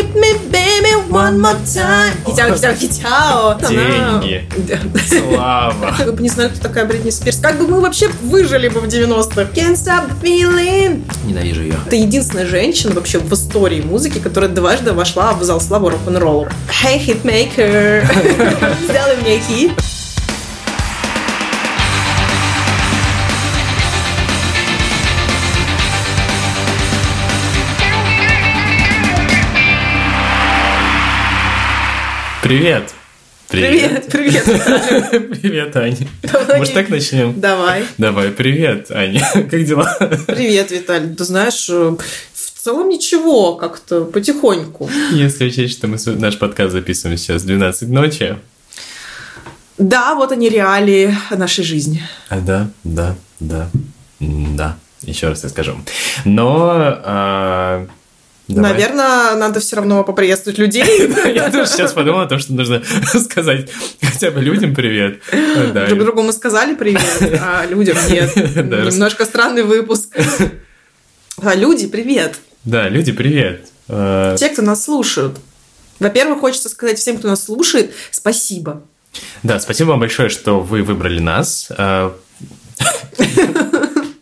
hit me, baby, one more time. Хитяо, хитяо, хитяо. Деньги. Слава. Вы бы не знали, кто такая Бритни Спирс. Как бы мы вообще выжили бы в 90-х? Can't stop feeling. Ненавижу ее. Это единственная женщина вообще в истории музыки, которая дважды вошла в зал славы рок-н-ролла. Hey, хитмейкер, сделай мне хит. Привет. Привет, привет. Привет, Аня. Давай. Может, так начнем? Давай. Давай, привет, Аня. Как дела? Привет, Виталий. Ты знаешь, э, в целом ничего, как-то потихоньку. Если учесть, что мы наш подкаст записываем сейчас в 12 ночи. Да, вот они реалии нашей жизни. А, да, да, да, да. Еще раз я скажу. Но... а, давай. Наверное, надо все равно поприветствовать людей. Я тоже сейчас подумал о том, что нужно сказать хотя бы людям привет. Друг другу мы сказали привет, а людям нет. Немножко странный выпуск. А люди, привет. Да, люди, привет. А, Те, кто нас слушают. Во-первых, хочется сказать всем, кто нас слушает, спасибо. Да, спасибо вам большое, что вы выбрали нас.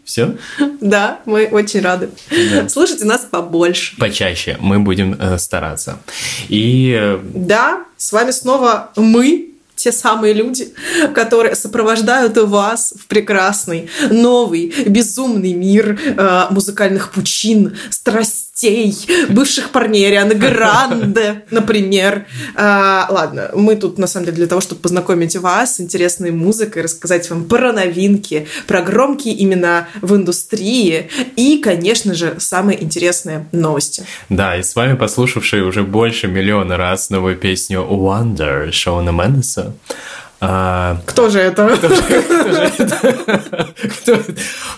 Все? Да, мы очень рады. Да. Слушайте нас побольше. Почаще мы будем э, стараться. И э, Да, с вами снова мы, те самые люди, которые сопровождают вас в прекрасный, новый, безумный мир э, музыкальных пучин, страстей, бывших парней Арианы Гранде, например. А, ладно, мы тут, на самом деле, для того, чтобы познакомить вас с интересной музыкой, рассказать вам про новинки, про громкие имена в индустрии и, конечно же, самые интересные новости. да, и с вами послушавшие уже больше миллиона раз новую песню Wonder Шона Мендеса. А, Кто же это? кто же это?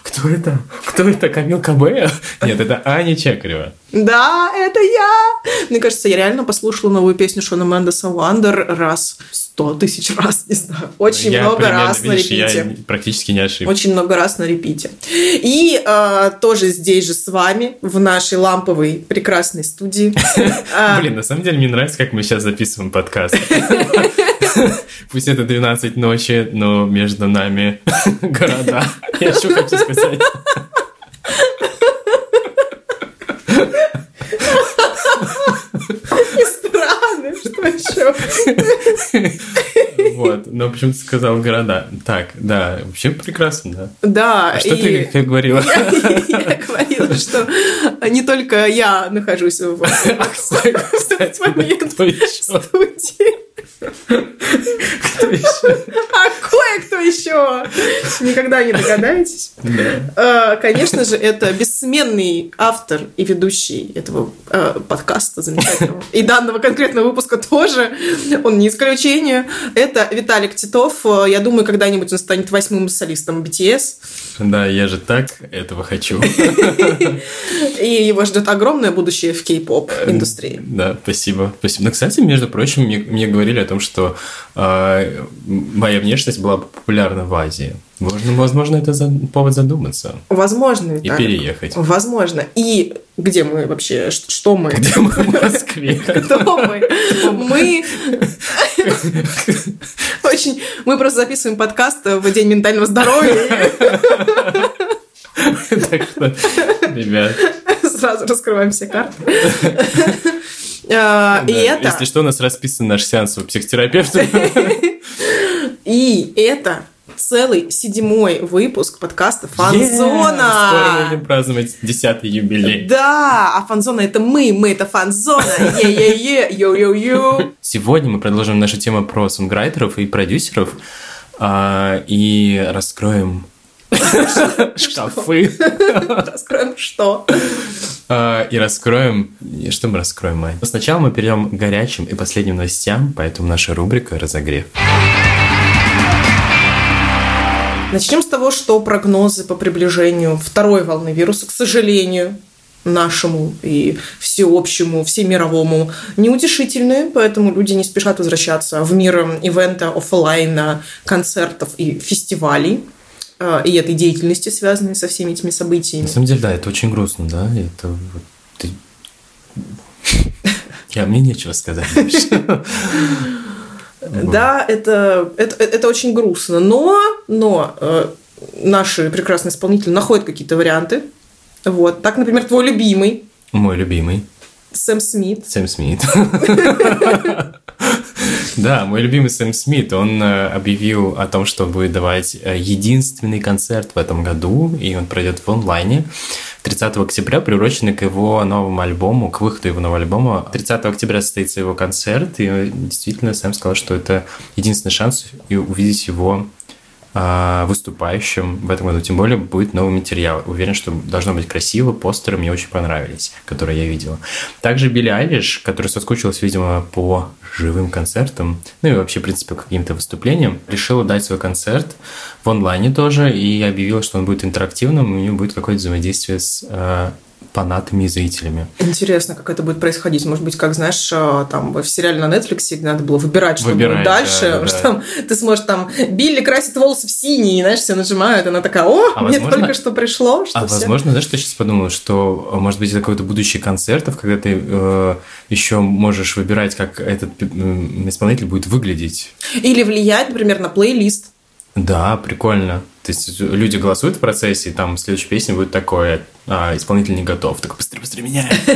Кто это? Кто это? Камил Кабе? Нет, это Аня Чекарева. Да, это я! Мне кажется, я реально послушала новую песню Шона Мендеса «Wonder» раз сто тысяч раз, не знаю. Очень Я много примерно, раз на видишь, репите. Я практически не ошибся. Очень много раз на репите. И э, тоже здесь же с вами, в нашей ламповой прекрасной студии. Блин, на самом деле мне нравится, как мы сейчас записываем подкаст. Пусть это 12 ночи, но между нами города. Я что хочу сказать. И страны, что еще? Вот, но почему ты сказал города? Так, да, вообще прекрасно, да. Да, А что и- ты говорила? Я говорила, что не только я нахожусь в момент кто еще? студии. Кто еще? А кое-кто еще! Никогда не догадаетесь. Да. Э, Конечно же, это бессменный автор и ведущий этого э, подкаста замечательного. И данного конкретного выпуска тоже. Он не исключение. Это Виталик Титов. Э, Я думаю, когда-нибудь он станет восьмым солистом BTS. Да, я же так этого хочу. И его ждет огромное будущее в кей-поп индустрии. Да, спасибо. Спасибо. Ну, кстати, между прочим, мне, мне говорили о том, что э, моя внешность была популярна в Азии. Возможно, возможно это за- повод задуматься Возможно, и Виталик. переехать. Возможно. И где мы вообще? Что мы? Где мы в Москве? Кто мы? Мы очень... Мы просто записываем подкаст в День ментального здоровья. Так что, ребят, Сразу раскрываем все карты. А, И да, это... если что, у нас расписан наш сеанс у психотерапевта. И это целый седьмой выпуск подкаста Скоро «Фанзона». будем праздновать десятый юбилей. Да, а фанзона это мы, мы это фанзона. Е-е-е, йо-йо-йо. Сегодня мы продолжим нашу тему про сонграйтеров и продюсеров а, и раскроем шкафы. Раскроем что? А, И раскроем... Что мы раскроем, Мань? Сначала мы перейдем к горячим и последним новостям, поэтому наша рубрика «Разогрев». Начнем с того, что прогнозы по приближению второй волны вируса, к сожалению, нашему и всеобщему, всемировому неутешительные, поэтому люди не спешат возвращаться в мир ивента, офлайна, концертов и фестивалей и этой деятельности, связанной со всеми этими событиями. На самом деле, да, это очень грустно, да? Это вот ты... Я, мне нечего сказать. Да, это, это, это очень грустно. Но, но э, наши прекрасные исполнители находят какие-то варианты. Вот. Так, например, твой любимый. Мой любимый. Сэм Смит. Сэм Смит. Да, мой любимый Сэм Смит, он э, объявил о том, что будет давать э, единственный концерт в этом году, и он пройдет в онлайне. 30 октября, приуроченный к его новому альбому, к выходу его нового альбома. 30 октября состоится его концерт, и действительно Сэм сказал, что это единственный шанс увидеть его выступающим в этом году. Тем более будет новый материал. Уверен, что должно быть красиво. Постеры мне очень понравились, которые я видела. Также Билли Айлиш, который соскучилась, видимо, по живым концертам, ну и вообще, в принципе, каким-то выступлениям, решила дать свой концерт в онлайне тоже и объявила, что он будет интерактивным, и у него будет какое-то взаимодействие с а, фанатами и зрителями. Интересно, как это будет происходить. Может быть, как, знаешь, э, там в сериале на Netflix надо было выбирать, что выбирать, будет дальше. Да, да, что там ты сможешь там Билли красит волосы в синий, и, знаешь, все нажимают, она такая, о, а мне возможно, только что пришло. Что а все... возможно, знаешь, что я сейчас подумала, что, может быть, это какой-то будущий концертов, когда ты э, еще можешь выбирать, как этот э, исполнитель будет выглядеть. Или влиять, например, на плейлист. Да, прикольно. То есть люди голосуют в процессе, и там следующая песня будет такое, а, исполнитель не готов, так быстрее, быстрее меняем.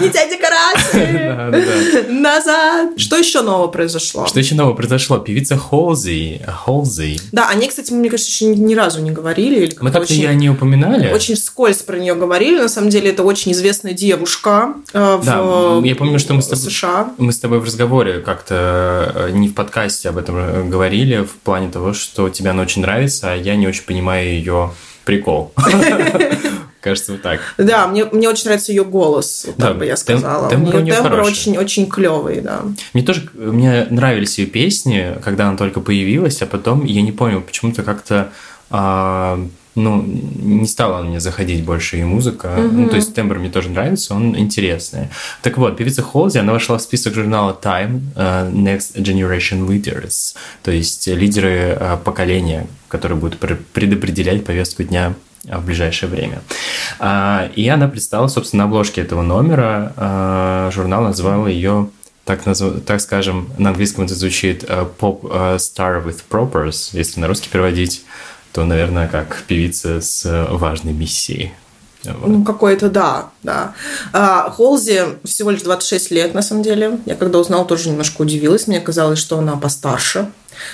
Не те декорации! Назад! Что еще нового произошло? Что еще нового произошло? Певица Холзи. Холзи. Да, они, кстати, мне кажется, еще ни разу не говорили. Мы как-то ее не упоминали. Очень вскользь про нее говорили. На самом деле, это очень известная девушка э, в я помню, что мы с тобой, США. Мы с тобой в разговоре как-то э, не в подкасте об этом э, говорили, в плане того, что тебе она очень нравится, а я не очень понимаю ее прикол. Кажется, вот так. Да, мне, мне очень нравится ее голос, вот да, так бы я сказала. Темп, тембр, тембр очень, очень клевый, да. Мне тоже мне нравились ее песни, когда она только появилась, а потом я не понял, почему-то как-то а, ну, не стала мне заходить больше и музыка. Mm-hmm. Ну, то есть тембр мне тоже нравится, он интересный. Так вот, певица Холзи, она вошла в список журнала Time uh, Next Generation Leaders, то есть лидеры uh, поколения, которые будут предопределять повестку дня в ближайшее время. Uh, и она представила, собственно, на обложке этого номера. Uh, журнал назвал ее так, назв... так скажем, на английском это звучит Pop Star with Propers, если на русский переводить то, наверное, как певица с важной миссией. Вот. Ну, какой-то, да, да. А, Холзи всего лишь 26 лет, на самом деле. Я когда узнала, тоже немножко удивилась. Мне казалось, что она постарше.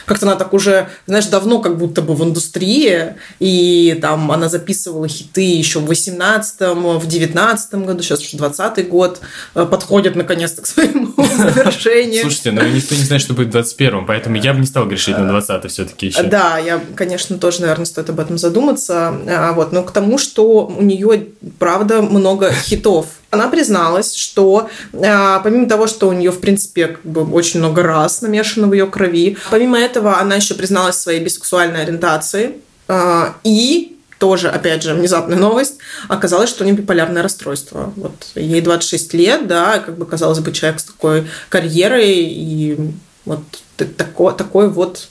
Как-то она так уже, знаешь, давно как будто бы в индустрии, и там она записывала хиты еще в 18-м, в 19-м году, сейчас уже 20-й год, э, подходит наконец-то к своему завершению. Слушайте, но никто не знает, что будет в 21-м, поэтому я бы не стал грешить на 20-й все-таки еще. Да, я, конечно, тоже, наверное, стоит об этом задуматься. А, вот, но к тому, что у нее, правда, много хитов она призналась, что э, помимо того, что у нее, в принципе, как бы очень много раз намешано в ее крови, помимо этого она еще призналась своей бисексуальной ориентации э, и тоже, опять же, внезапная новость, оказалось, что у нее биполярное расстройство. Вот ей 26 лет, да, как бы казалось бы, человек с такой карьерой и вот такой, такой вот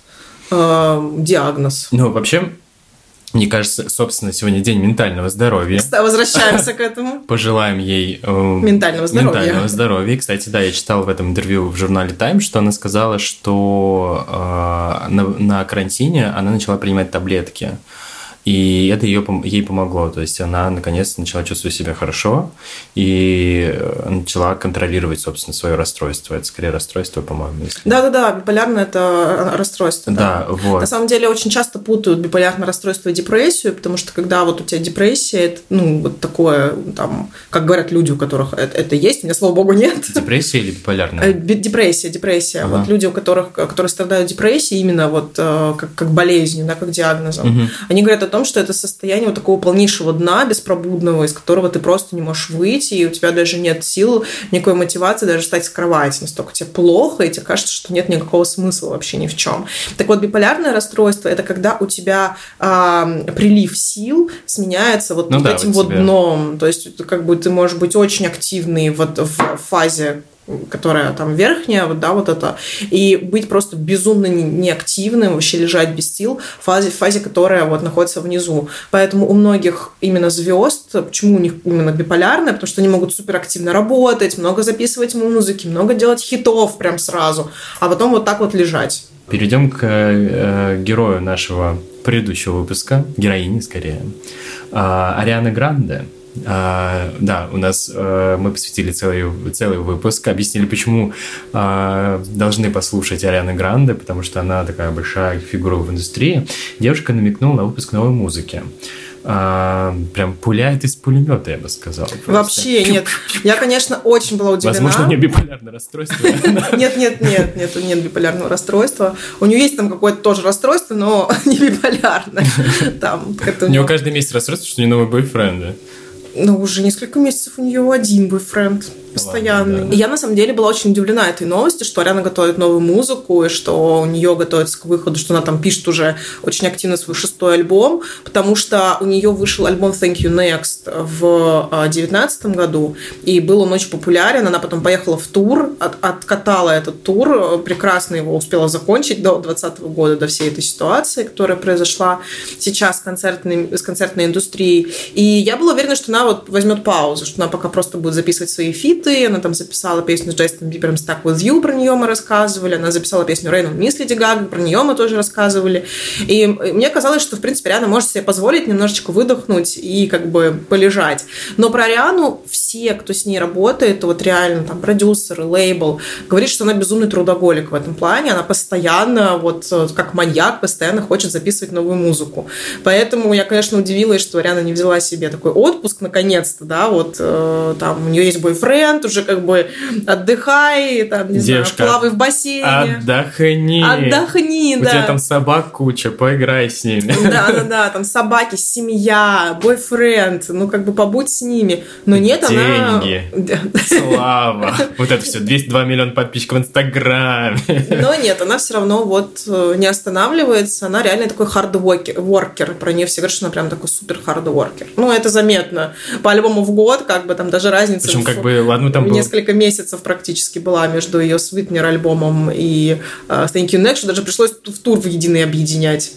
э, диагноз. Ну, вообще, мне кажется, собственно, сегодня день ментального здоровья. Возвращаемся к этому. Пожелаем ей э, ментального здоровья. Ментального здоровья. Кстати, да, я читал в этом интервью в журнале Time, что она сказала, что э, на, на карантине она начала принимать таблетки. И это ее, ей помогло. То есть она наконец-то начала чувствовать себя хорошо и э, начала контролировать, собственно, свое расстройство. Это скорее расстройство, по-моему. Если... Да-да-да, биполярное это расстройство. Да, да, вот. На самом деле очень часто путают биполярное расстройство и депрессию, потому что когда вот у тебя депрессия, это, ну, вот такое, там, как говорят люди, у которых это, это есть, у меня, слава богу, нет. Депрессия или биполярная? Э, депрессия, депрессия. Ага. Вот люди, у которых, которые страдают депрессией, именно вот э, как, как болезнью, да, как диагнозом, угу. они говорят о том, что это состояние вот такого полнейшего дна беспробудного, из которого ты просто не можешь выйти, и у тебя даже нет сил, никакой мотивации даже встать с кровати. Настолько тебе плохо, и тебе кажется, что нет никакого смысла вообще ни в чем. Так вот, биполярное расстройство – это когда у тебя э, прилив сил сменяется вот, ну, вот да, этим вот, вот дном. То есть, как бы ты можешь быть очень активный вот в фазе которая там верхняя, вот, да, вот это, и быть просто безумно неактивным, вообще лежать без сил в фазе, в фазе, которая вот находится внизу. Поэтому у многих именно звезд, почему у них именно биполярная, потому что они могут суперактивно работать, много записывать музыки, много делать хитов прям сразу, а потом вот так вот лежать. Перейдем к э, герою нашего предыдущего выпуска, героине скорее, э, Арианы Гранде. А, да, у нас а, мы посвятили целый, целый выпуск, объяснили, почему а, должны послушать Арианы Гранде, потому что она такая большая фигура в индустрии. Девушка намекнула на выпуск новой музыки а, прям пуляет из пулемета, я бы сказал. Просто. Вообще нет. Я, конечно, очень была удивлена. Возможно, у нее биполярное расстройство. Нет, нет, нет, нет, нет биполярного расстройства. У нее есть там какое-то тоже расстройство, но не биполярное. Там, у нее каждый месяц расстройство, что у нее новый бойфренд. Ну, уже несколько месяцев у нее один бойфренд постоянный. Ладно, да. И я на самом деле была очень удивлена этой новости, что Ариана готовит новую музыку, и что у нее готовится к выходу, что она там пишет уже очень активно свой шестой альбом, потому что у нее вышел альбом Thank You Next в а, девятнадцатом году, и был он очень популярен. Она потом поехала в тур, от, откатала этот тур, прекрасно его успела закончить до 2020 года, до всей этой ситуации, которая произошла сейчас с концертной, с концертной индустрией. И я была уверена, что она вот возьмет паузу, что она пока просто будет записывать свои фиты, хиты. Она там записала песню с Джастином Бибером «Stuck with You», про нее мы рассказывали. Она записала песню «Rain on Miss» Леди Гага, про нее мы тоже рассказывали. И мне казалось, что, в принципе, Риана может себе позволить немножечко выдохнуть и как бы полежать. Но про Риану все, кто с ней работает, вот реально там продюсеры, лейбл, говорит, что она безумный трудоголик в этом плане. Она постоянно, вот как маньяк, постоянно хочет записывать новую музыку. Поэтому я, конечно, удивилась, что Риана не взяла себе такой отпуск наконец-то, да, вот э, там у нее есть бойфренд, момент уже как бы отдыхай, там, не Девушка, знаю, плавай в бассейне. Отдохни. Отдохни, да. У тебя там собак куча, поиграй с ними. Да, да, да, там собаки, семья, бойфренд, ну как бы побудь с ними. Но нет, Деньги, она... Слава, вот это все, 202 миллиона подписчиков в Инстаграме. Но нет, она все равно вот э, не останавливается, она реально такой хардворкер, про нее все говорят, что она прям такой супер хардворкер. Ну, это заметно. По альбому в год, как бы там даже разница... Причем как бы, ладно, там было... Несколько месяцев практически была между ее Sweetener альбомом и uh, Thank You Next, что даже пришлось в тур в единый объединять.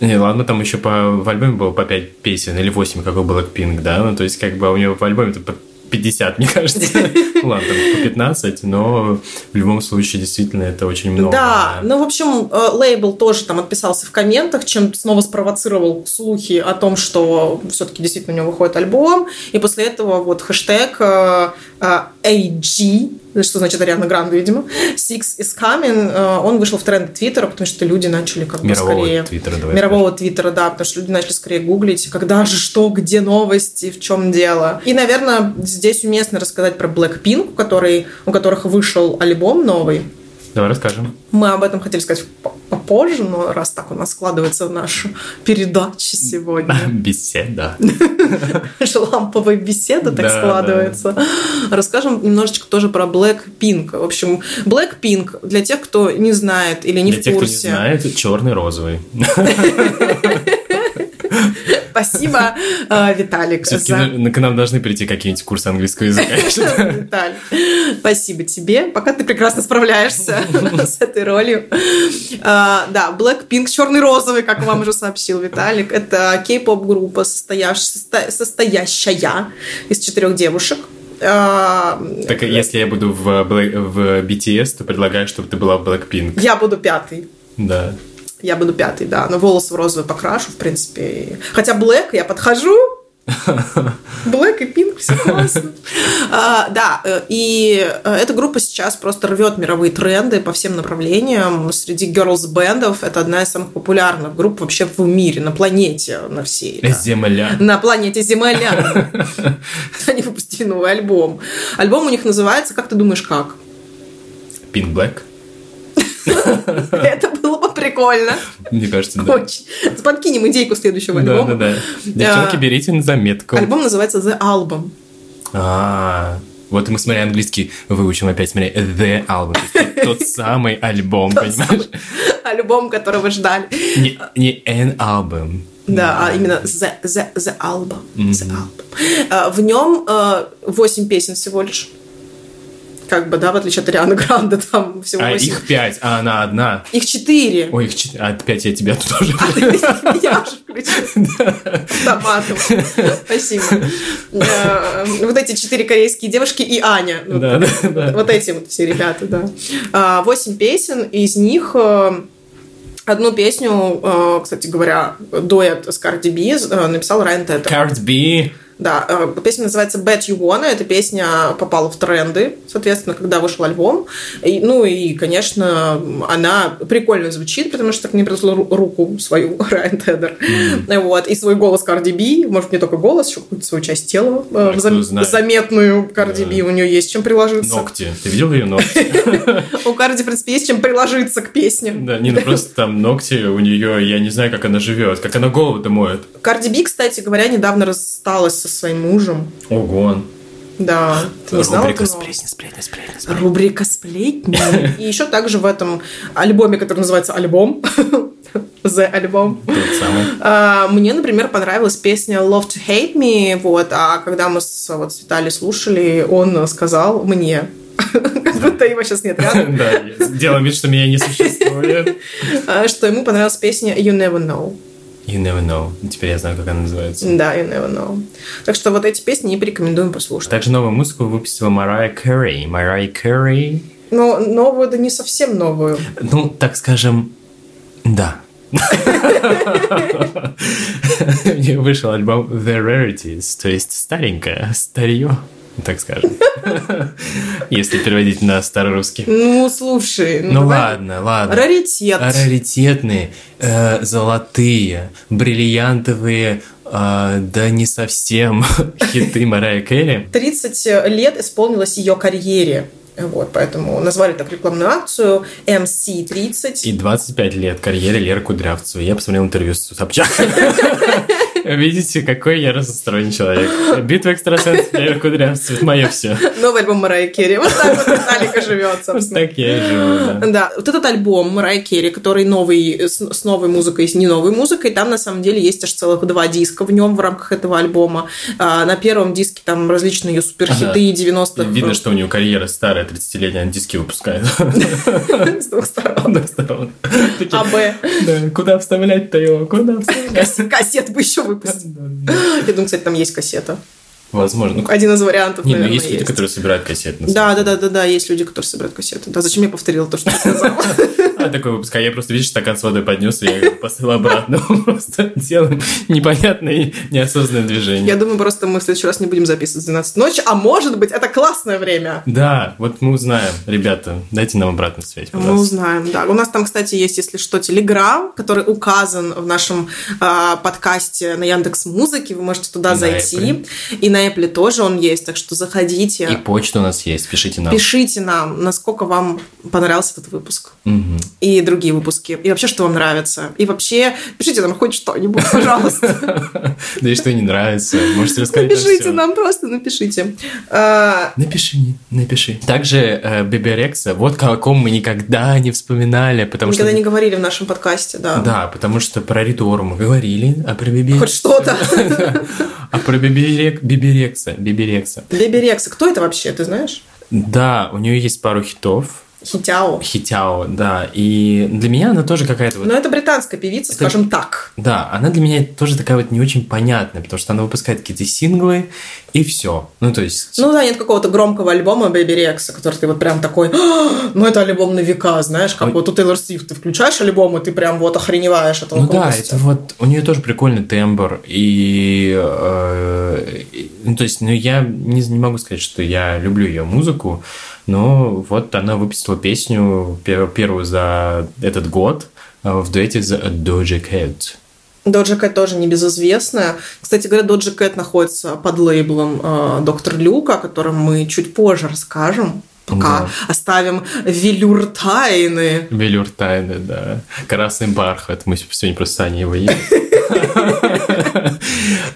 Не, ладно, там еще по, в альбоме было по 5 песен или 8, как у Blackpink, да? Ну, то есть, как бы у него в альбоме 50, мне кажется. Ладно, по 15, но в любом случае действительно это очень много. Да, ну, в общем, э, лейбл тоже там отписался в комментах, чем снова спровоцировал слухи о том, что все-таки действительно у него выходит альбом, и после этого вот хэштег э, э, AG, что значит Ариана Гранде, видимо, Six is coming, он вышел в тренд Твиттера, потому что люди начали как бы мирового скорее... Твиттера, давай Мирового скажем. Твиттера, да, потому что люди начали скорее гуглить, когда же, что, где новости, в чем дело. И, наверное, здесь уместно рассказать про Blackpink, который, у которых вышел альбом новый. Давай расскажем. Мы об этом хотели сказать попозже, но раз так у нас складывается наша передача сегодня. Беседа. Ламповая беседа так складывается. Расскажем немножечко тоже про Blackpink. В общем, Blackpink, для тех, кто не знает или не в курсе. Для тех, кто не знает, черный розовый. Спасибо, э, Виталик. Все-таки к нам должны прийти какие-нибудь курсы английского языка. Виталик, спасибо тебе. Пока ты прекрасно справляешься с этой ролью. А, да, Blackpink, черный розовый, как вам уже сообщил Виталик. Это кей-поп группа, состоящая из четырех девушек. А, так если я буду в, в BTS, то предлагаю, чтобы ты была в Blackpink. Я буду пятый. Да. Я буду пятый, да. Но волосы в розовый покрашу, в принципе. Хотя Блэк я подхожу, Блэк и Пинк, все классно. а, да, э, и э, эта группа сейчас просто рвет мировые тренды по всем направлениям. Среди girls бендов это одна из самых популярных групп вообще в мире, на планете, на всей. Да. Земля. На планете Земля. Они выпустили новый альбом. Альбом у них называется, как ты думаешь, как? Pink Black. Это прикольно. Мне кажется, да. Очень. Подкинем идейку следующего альбома. Да, да, да. Девчонки, берите на заметку. Альбом называется The Album. А, вот мы, смотря английский, выучим опять, смотри, The Album. Тот самый альбом, понимаешь? Альбом, которого ждали. Не an album. Да, а именно The, the, the Album. The album. А, в нем 8 песен всего лишь как бы, да, в отличие от Арианы Гранде, там всего А 8. их пять, а она одна. Их четыре. Ой, их четыре. А пять я тебя тут тоже. Я уже включила. Автоматом. Спасибо. Э, Вот эти четыре корейские девушки и Аня. Вот эти вот все ребята, да. А, Восемь песен, из них э, одну песню, э, кстати говоря, дуэт с Cardi B э, написал Райан Тедер. Cardi B. Да, э, песня называется Bet You Wanna. Эта песня попала в тренды, соответственно, когда вышел альбом. И, ну и, конечно, она прикольно звучит, потому что к ней прислал ру- руку свою Райан Тедер. Вот. И свой голос Cardi B, может, не только голос, еще какую-то свою часть тела А зам- заметную Cardi B у нее есть чем приложиться. Ногти. Ты видел ее ногти? У Cardi, в принципе, есть чем приложиться к песне. Да, не, ну просто там ногти у нее, я не знаю, как она живет, как она голову-то моет. Cardi B, кстати говоря, недавно рассталась со своим мужем. Ого. Да, ты не знала Рубрика сплетни, сплетни, сплетни, сплетни. Рубрика сплетни. И еще также в этом альбоме, который называется «Альбом», The альбом. А, Мне, например, понравилась песня Love to Hate Me, вот, а когда мы с, вот, с Виталий слушали, он сказал мне, как будто его сейчас нет рядом, Да, я делаю вид, что меня не существует. а, что ему понравилась песня You Never Know. You never know. Теперь я знаю, как она называется. Да, You Never Know. Так что вот эти песни не порекомендуем послушать. Также новую музыку выпустила Марайя Кэрри. Марайя Кэрри, Но новую, да не совсем новую. ну, так скажем, да. У нее вышел альбом The Rarities, то есть старенькое, старье, так скажем. Если переводить на старорусский. Ну, слушай. Ну давай. ладно, ладно. Раритет. Раритетные, э, золотые, бриллиантовые, э, да не совсем хиты Марайя Кэрри. 30 лет исполнилось ее карьере. Вот, поэтому назвали так рекламную акцию MC30. И 25 лет карьере Леры Кудрявцевой. Я посмотрел интервью с Собчак. Видите, какой я разостроенный человек. Битва экстрасенсов Лера Кудрявцева. Это мое все. Новый альбом Марайи Керри. Вот так вот Виталика живет, Вот собственно. так я и живу, да. Да, вот этот альбом Марайи Керри, который новый, с, с новой музыкой, с не новой музыкой, там на самом деле есть аж целых два диска в нем в рамках этого альбома. А, на первом диске там различные ее суперхиты Ага. 90-х. Видно, что у нее карьера старая, 30-летняя, она диски выпускает. с двух сторон. Да, сторон. Такие, А, Б. Да, куда вставлять-то его? Куда вставлять? Кас- Кассет бы еще выпустить. Я думаю, кстати, там есть кассета. Возможно. Ну, Один из вариантов, Не, ну наверное, есть люди, которые собирают кассеты. на Да, да, да, да, да, есть люди, которые собирают кассеты. Да, зачем я повторила то, что ты сказала? А, такой выпуск. А я просто, видишь, стакан с водой поднес, я его поставил обратно. Просто делаем непонятные, неосознанные движения. Я думаю, просто мы в следующий раз не будем записывать в 12 ночи, а может быть, это классное время. Да, вот мы узнаем. Ребята, дайте нам обратную связь, Мы пожалуйста. узнаем, да. У нас там, кстати, есть, если что, Телеграм, который указан в нашем а, подкасте на Яндекс Музыке. Вы можете туда На зайти. Apple. И на Apple тоже он есть, так что заходите. И почта у нас есть, пишите нам. Пишите нам, насколько вам понравился этот выпуск. Мгм. И другие выпуски. И вообще, что вам нравится. И вообще, пишите нам хоть что-нибудь, пожалуйста. Да и что не нравится, можете рассказать Напишите нам, просто напишите. А, Напиши, напиши. Также э, Беби Рекса, вот о ком мы никогда не вспоминали, потому Никогда что... не говорили в нашем подкасте, да. Да, потому что про Риту Ору мы говорили, а про Биби... Хоть что-то. А про Биби Рек- Биби Рекса, Биби Рекса. Беби Рекса. Кто это вообще, ты знаешь? Да, у нее есть пару хитов. Хитяо. Хитяо, да. И для меня она тоже какая-то вот... Но это британская певица, скажем так. Да, она для меня тоже такая вот не очень понятная, потому что она выпускает какие-то синглы, и все. Ну, то есть... Ну да, нет какого-то громкого альбома Бэби Рекса, который ты вот прям такой, «А, ну это альбом на века, знаешь, как Ой. вот у Тейлор Свифт ты включаешь альбом, и ты прям вот охреневаешь от Ну да, это вот у нее тоже прикольный тембр и, э, и- ну то есть, ну я не, не могу сказать, что я люблю ее музыку, но вот она выпустила песню пер- первую за этот год э, в дуэте с Doja Cat. Доджа Кэт тоже небезызвестная. Кстати говоря, Доджа Кэт находится под лейблом э, Доктор Люка, о котором мы чуть позже расскажем. Пока Да. оставим велюр тайны. Велюр тайны, да. Красный бархат. Мы сегодня просто с Аней его.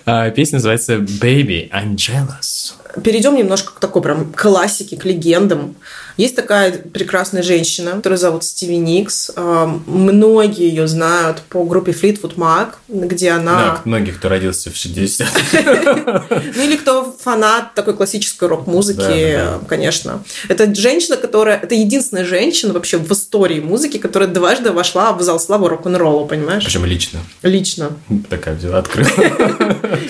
А, Песня называется Baby, I'm jealous. Перейдем немножко к такой прям классике, к легендам. Есть такая прекрасная женщина, которая зовут Стиви Никс. Э, многие ее знают по группе Fleetwood Mac, где она... Да, многих, кто родился в 60 Ну или кто фанат такой классической рок-музыки, конечно. Это женщина, которая... Это единственная женщина вообще в истории музыки, которая дважды вошла в зал славы рок-н-ролла, понимаешь? Причем лично. Лично. Такая взяла, открыла.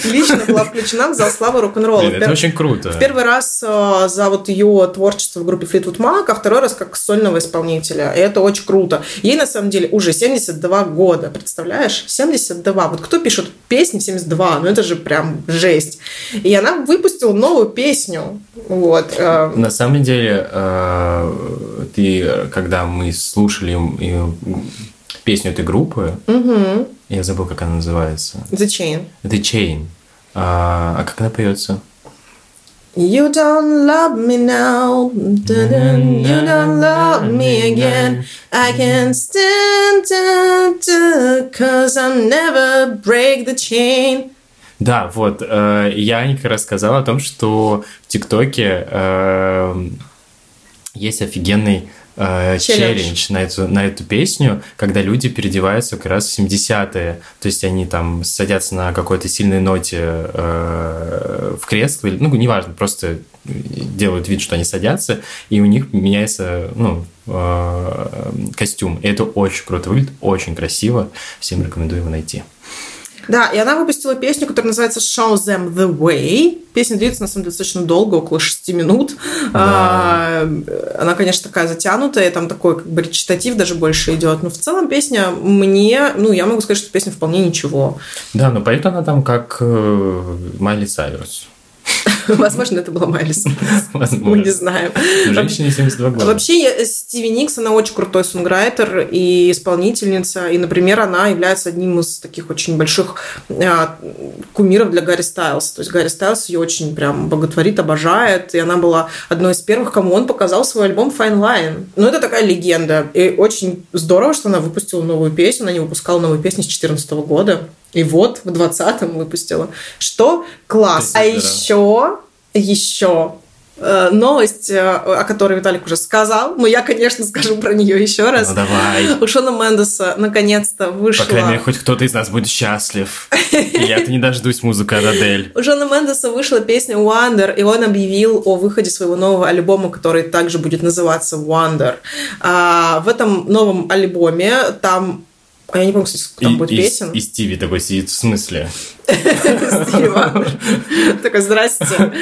Лично была включена в зал славы рок-н-ролла. Это очень круто. В первый раз э, за вот ее творчество в группе Fleetwood Mac, а второй раз как сольного исполнителя. И это очень круто. Ей на самом деле уже 72 года, представляешь? 72. Вот кто пишет песни в 72? Ну это же прям жесть. И она выпустила новую песню. Вот. э, На самом деле, э, ты, когда мы слушали песню этой группы, мгм. я забыл, как она называется. The Chain. Это Chain. А, а как она поется? You don't love me now, dun-dun, you don't love me again. I can't stand it, cause I'll never break the chain. Да, вот. э, я Аника рассказала о том, что в ТикТоке э, есть офигенный э, Челлендж. челлендж на эту, на эту песню, когда люди переодеваются как раз в 70-е. То есть они там садятся на какой-то сильной ноте э, в кресло, ну, неважно, просто делают вид, что они садятся, и у них меняется, ну, э, костюм. И это очень круто выглядит, очень красиво. Всем рекомендую его найти. Да, и она выпустила песню, которая называется Show Them the Way. Песня длится, на самом деле, достаточно долго, около 6 минут. А, Она, конечно, такая затянутая, там такой как бы речитатив даже больше идет. Но в целом песня мне, ну, я могу сказать, что песня вполне ничего. Да, но поет она там как э, Майли Сайрус. Возможно, это была Майлис. Мы не знаем. Женщине 72 года. Вообще, я- Стиви Никс, она очень крутой сонграйтер и исполнительница. И, например, она является одним из таких очень больших а, кумиров для Гарри Стайлса. То есть Гарри Стайлс ее очень прям боготворит, обожает. И она была одной из первых, кому он показал свой альбом Fine Line. Ну, это такая легенда. И очень здорово, что она выпустила новую песню. Она не выпускала новую песню с 2014 года. И вот в 20-м выпустила. Что класс. А еще, еще э, новость, э, о которой Виталик уже сказал, но я, конечно, скажу про нее еще раз. Ну давай. У Шона Мендеса наконец-то По вышла... крайней мере, хоть кто-то из нас будет счастлив. Я-то не дождусь музыка Адель. У Шона Мендеса вышла песня Wonder, и он объявил о выходе своего нового альбома, который также будет называться Wonder. А, в этом новом альбоме там а я не помню, кстати, сколько там И- будет и- песен. И Стиви такой сидит, в смысле? Стиви. Такой, здрасте.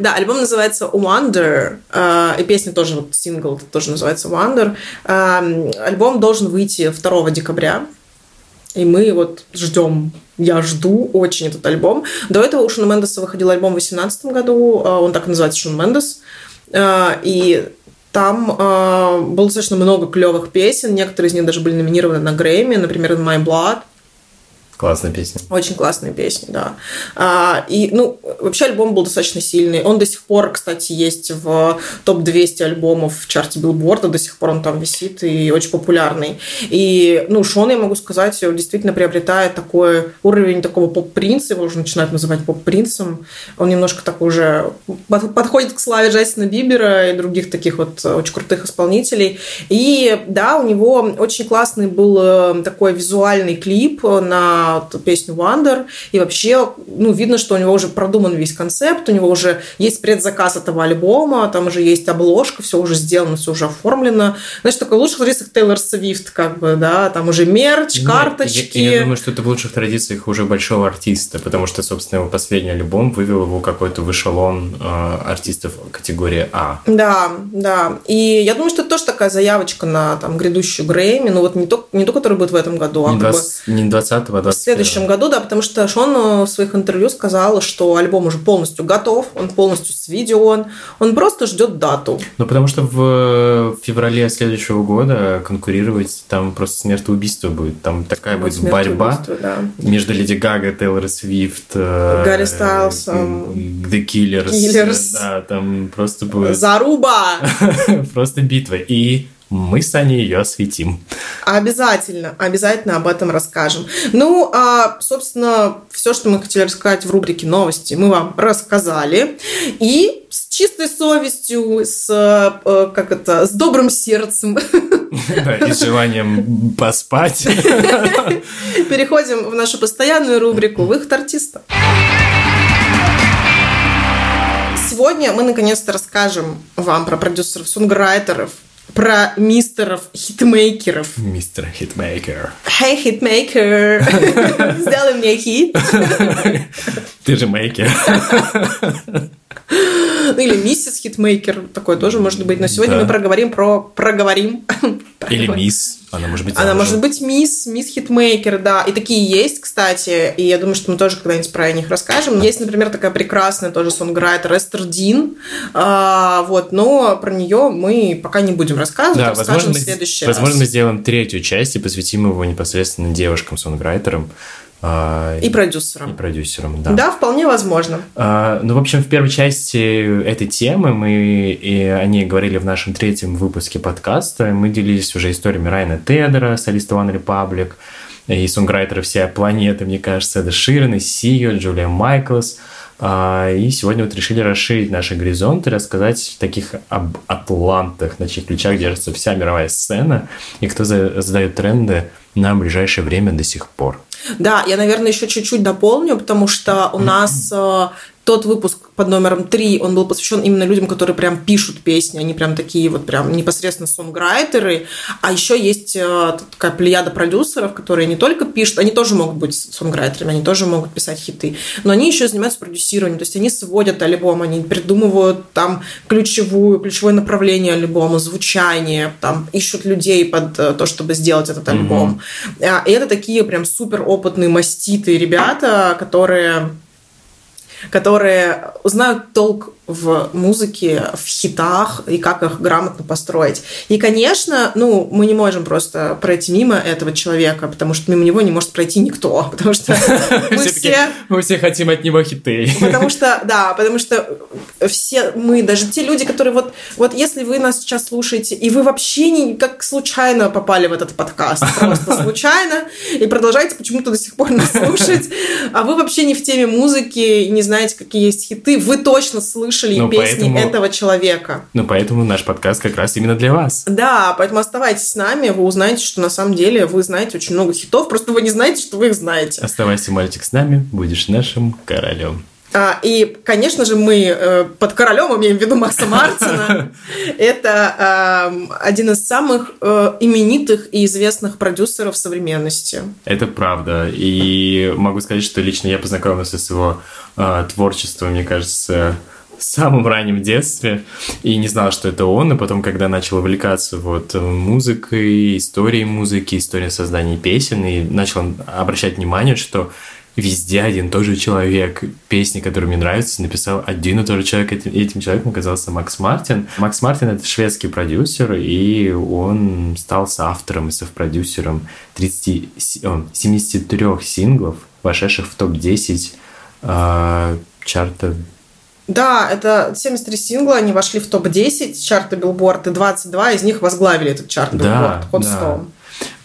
Да, альбом называется Wonder, э, и песня тоже, вот сингл тоже называется Wonder. Э, Альбом должен выйти 2 декабря, и мы вот ждем, я жду очень этот альбом. До этого у Шона Мендеса выходил альбом в 2018 году, э, он так и называется Шон Мендес, Э, и там э, было достаточно много клевых песен, некоторые из них даже были номинированы на Грэмми, например, In My Blood, Классная песня. очень классные песни, да. А, и, ну, вообще альбом был достаточно сильный. Он до сих пор, кстати, есть в топ-200 альбомов в чарте Билборда. До сих пор он там висит и очень популярный. И, ну, Шон, я могу сказать, действительно приобретает такой уровень такого поп-принца. Его уже начинают называть поп-принцем. Он немножко так уже под- подходит к славе Джастина Бибера и других таких вот очень крутых исполнителей. И, да, у него очень классный был э, такой визуальный клип на песню Wonder. И вообще, ну, видно, что у него уже продуман весь концепт, у него уже есть предзаказ этого альбома, там уже есть обложка, все уже сделано, все уже оформлено. Значит, такой в лучших традициях Тейлор Свифт, как бы, да, там уже мерч, Нет, карточки. Я, я думаю, что это в лучших традициях уже большого артиста, потому что, собственно, его последний альбом вывел его какой-то в эшелон э, артистов категории А. Да, да. И я думаю, что это тоже такая заявочка на там, грядущую Грэмми. Ну, вот не то, не то, который будет в этом году, а Не, как бы 20, не 20 а 21 в следующем году, да, потому что Шон э, в своих интервью сказал, что альбом уже полностью готов, он полностью сведен, он просто ждет дату. Ну, потому что в феврале следующего года конкурировать там просто смертоубийство будет. Там такая будет борьба да. между Леди Гага, Тейлор Свифт, э, Гарри Стайлсом. The Killers. Killers. Да, там просто будет Заруба! просто битва. И мы с Аней ее осветим. Обязательно, обязательно об этом расскажем. Ну, а, собственно, все, что мы хотели рассказать в рубрике новости, мы вам рассказали. И с чистой совестью, с, э, как это, с добрым сердцем. Да, и с желанием поспать. Переходим в нашу постоянную рубрику «Выход артиста». Сегодня мы наконец-то расскажем вам про продюсеров-сонграйтеров, про мистеров хитмейкеров. Мистер хитмейкер. Hey, хитмейкер, сделай мне хит. Ты же мейкер. Или миссис хитмейкер, такое тоже может быть. Но сегодня Да. мы проговорим про... Проговорим. Или мисс. Она может быть Она замужем. может быть мисс, мисс хитмейкер, да. И такие есть, кстати. И я думаю, что мы тоже когда-нибудь про них расскажем. Есть, например, такая прекрасная тоже сонграйтер Эстер Дин. А, вот, но про нее мы пока не будем рассказывать. Да, расскажем возможно, в следующий возможно, раз. мы сделаем третью часть и посвятим его непосредственно девушкам-сонграйтерам а, И продюсерам. и продюсерам. Да. Да, вполне возможно. А, ну, в общем, в первой части этой темы мы и о ней говорили в нашем третьем выпуске подкаста. Мы делились уже историями Райана Тедера, солиста One Republic, и сонграйтера всей планеты, мне кажется, Эда Ширен, Сио, Джулия Майклс. А, И сегодня вот решили расширить наши горизонты, рассказать таких об атлантах, на чьих плечах держится вся мировая сцена, и кто за- задает тренды на ближайшее время до сих пор. Да, я, наверное, еще чуть-чуть дополню, потому что у нас э, тот выпуск под номером 3, он был посвящен именно людям, которые прям пишут песни, они прям такие вот прям непосредственно сонграйтеры, а еще есть э, такая плеяда продюсеров, которые не только пишут, они тоже могут быть сонграйтерами, они тоже могут писать хиты, но они еще занимаются продюсированием, то есть они сводят альбом, они придумывают там ключевую, ключевое направление альбома, звучание, там ищут людей под э, то, чтобы сделать этот альбом. А, И это такие прям супер опытные, маститые ребята, которые которые узнают толк в музыке, в хитах и как их грамотно построить. И, конечно, ну, мы не можем просто пройти мимо этого человека, потому что мимо него не может пройти никто, потому что мы Все мы все хотим от него хиты. Потому что, да, потому что все мы, даже те люди, которые вот, вот если вы нас сейчас слушаете, и вы вообще не как случайно попали в этот подкаст, просто случайно, и продолжаете почему-то до сих пор нас слушать, а вы вообще не в теме музыки не знаете, какие есть хиты, вы точно слышали Ну, песни поэтому- этого человека. Ну, поэтому наш подкаст как раз именно для вас. Да, поэтому оставайтесь с нами, вы узнаете, что на самом деле вы знаете очень много хитов, просто вы не знаете, что вы их знаете. Оставайся, мальчик, с нами, будешь нашим королем. А, И, конечно же, мы э, под королем имеем в виду Макса Мартина. Это эм, один из самых э, именитых и известных продюсеров современности. Это правда. И могу сказать, что лично я познакомился с его э, творчеством, мне кажется, самом раннем детстве. И не знал, что это он. И потом, когда начал увлекаться вот э, музыкой, историей музыки, историей создания песен, и начал обращать внимание, что везде один и тот же человек. Песни, которые мне нравятся, написал один и тот же человек. Этим, этим человеком оказался Макс Мартин. Макс Мартин — это шведский продюсер, и он стал соавтором и совпродюсером 30, си- о, 73 синглов, вошедших в топ-10 э, чарта Да, это 73 сингла, они вошли в топ-10 чарта Билборд, и 22 из них возглавили этот чарт Да, Billboard, Hot да. 100.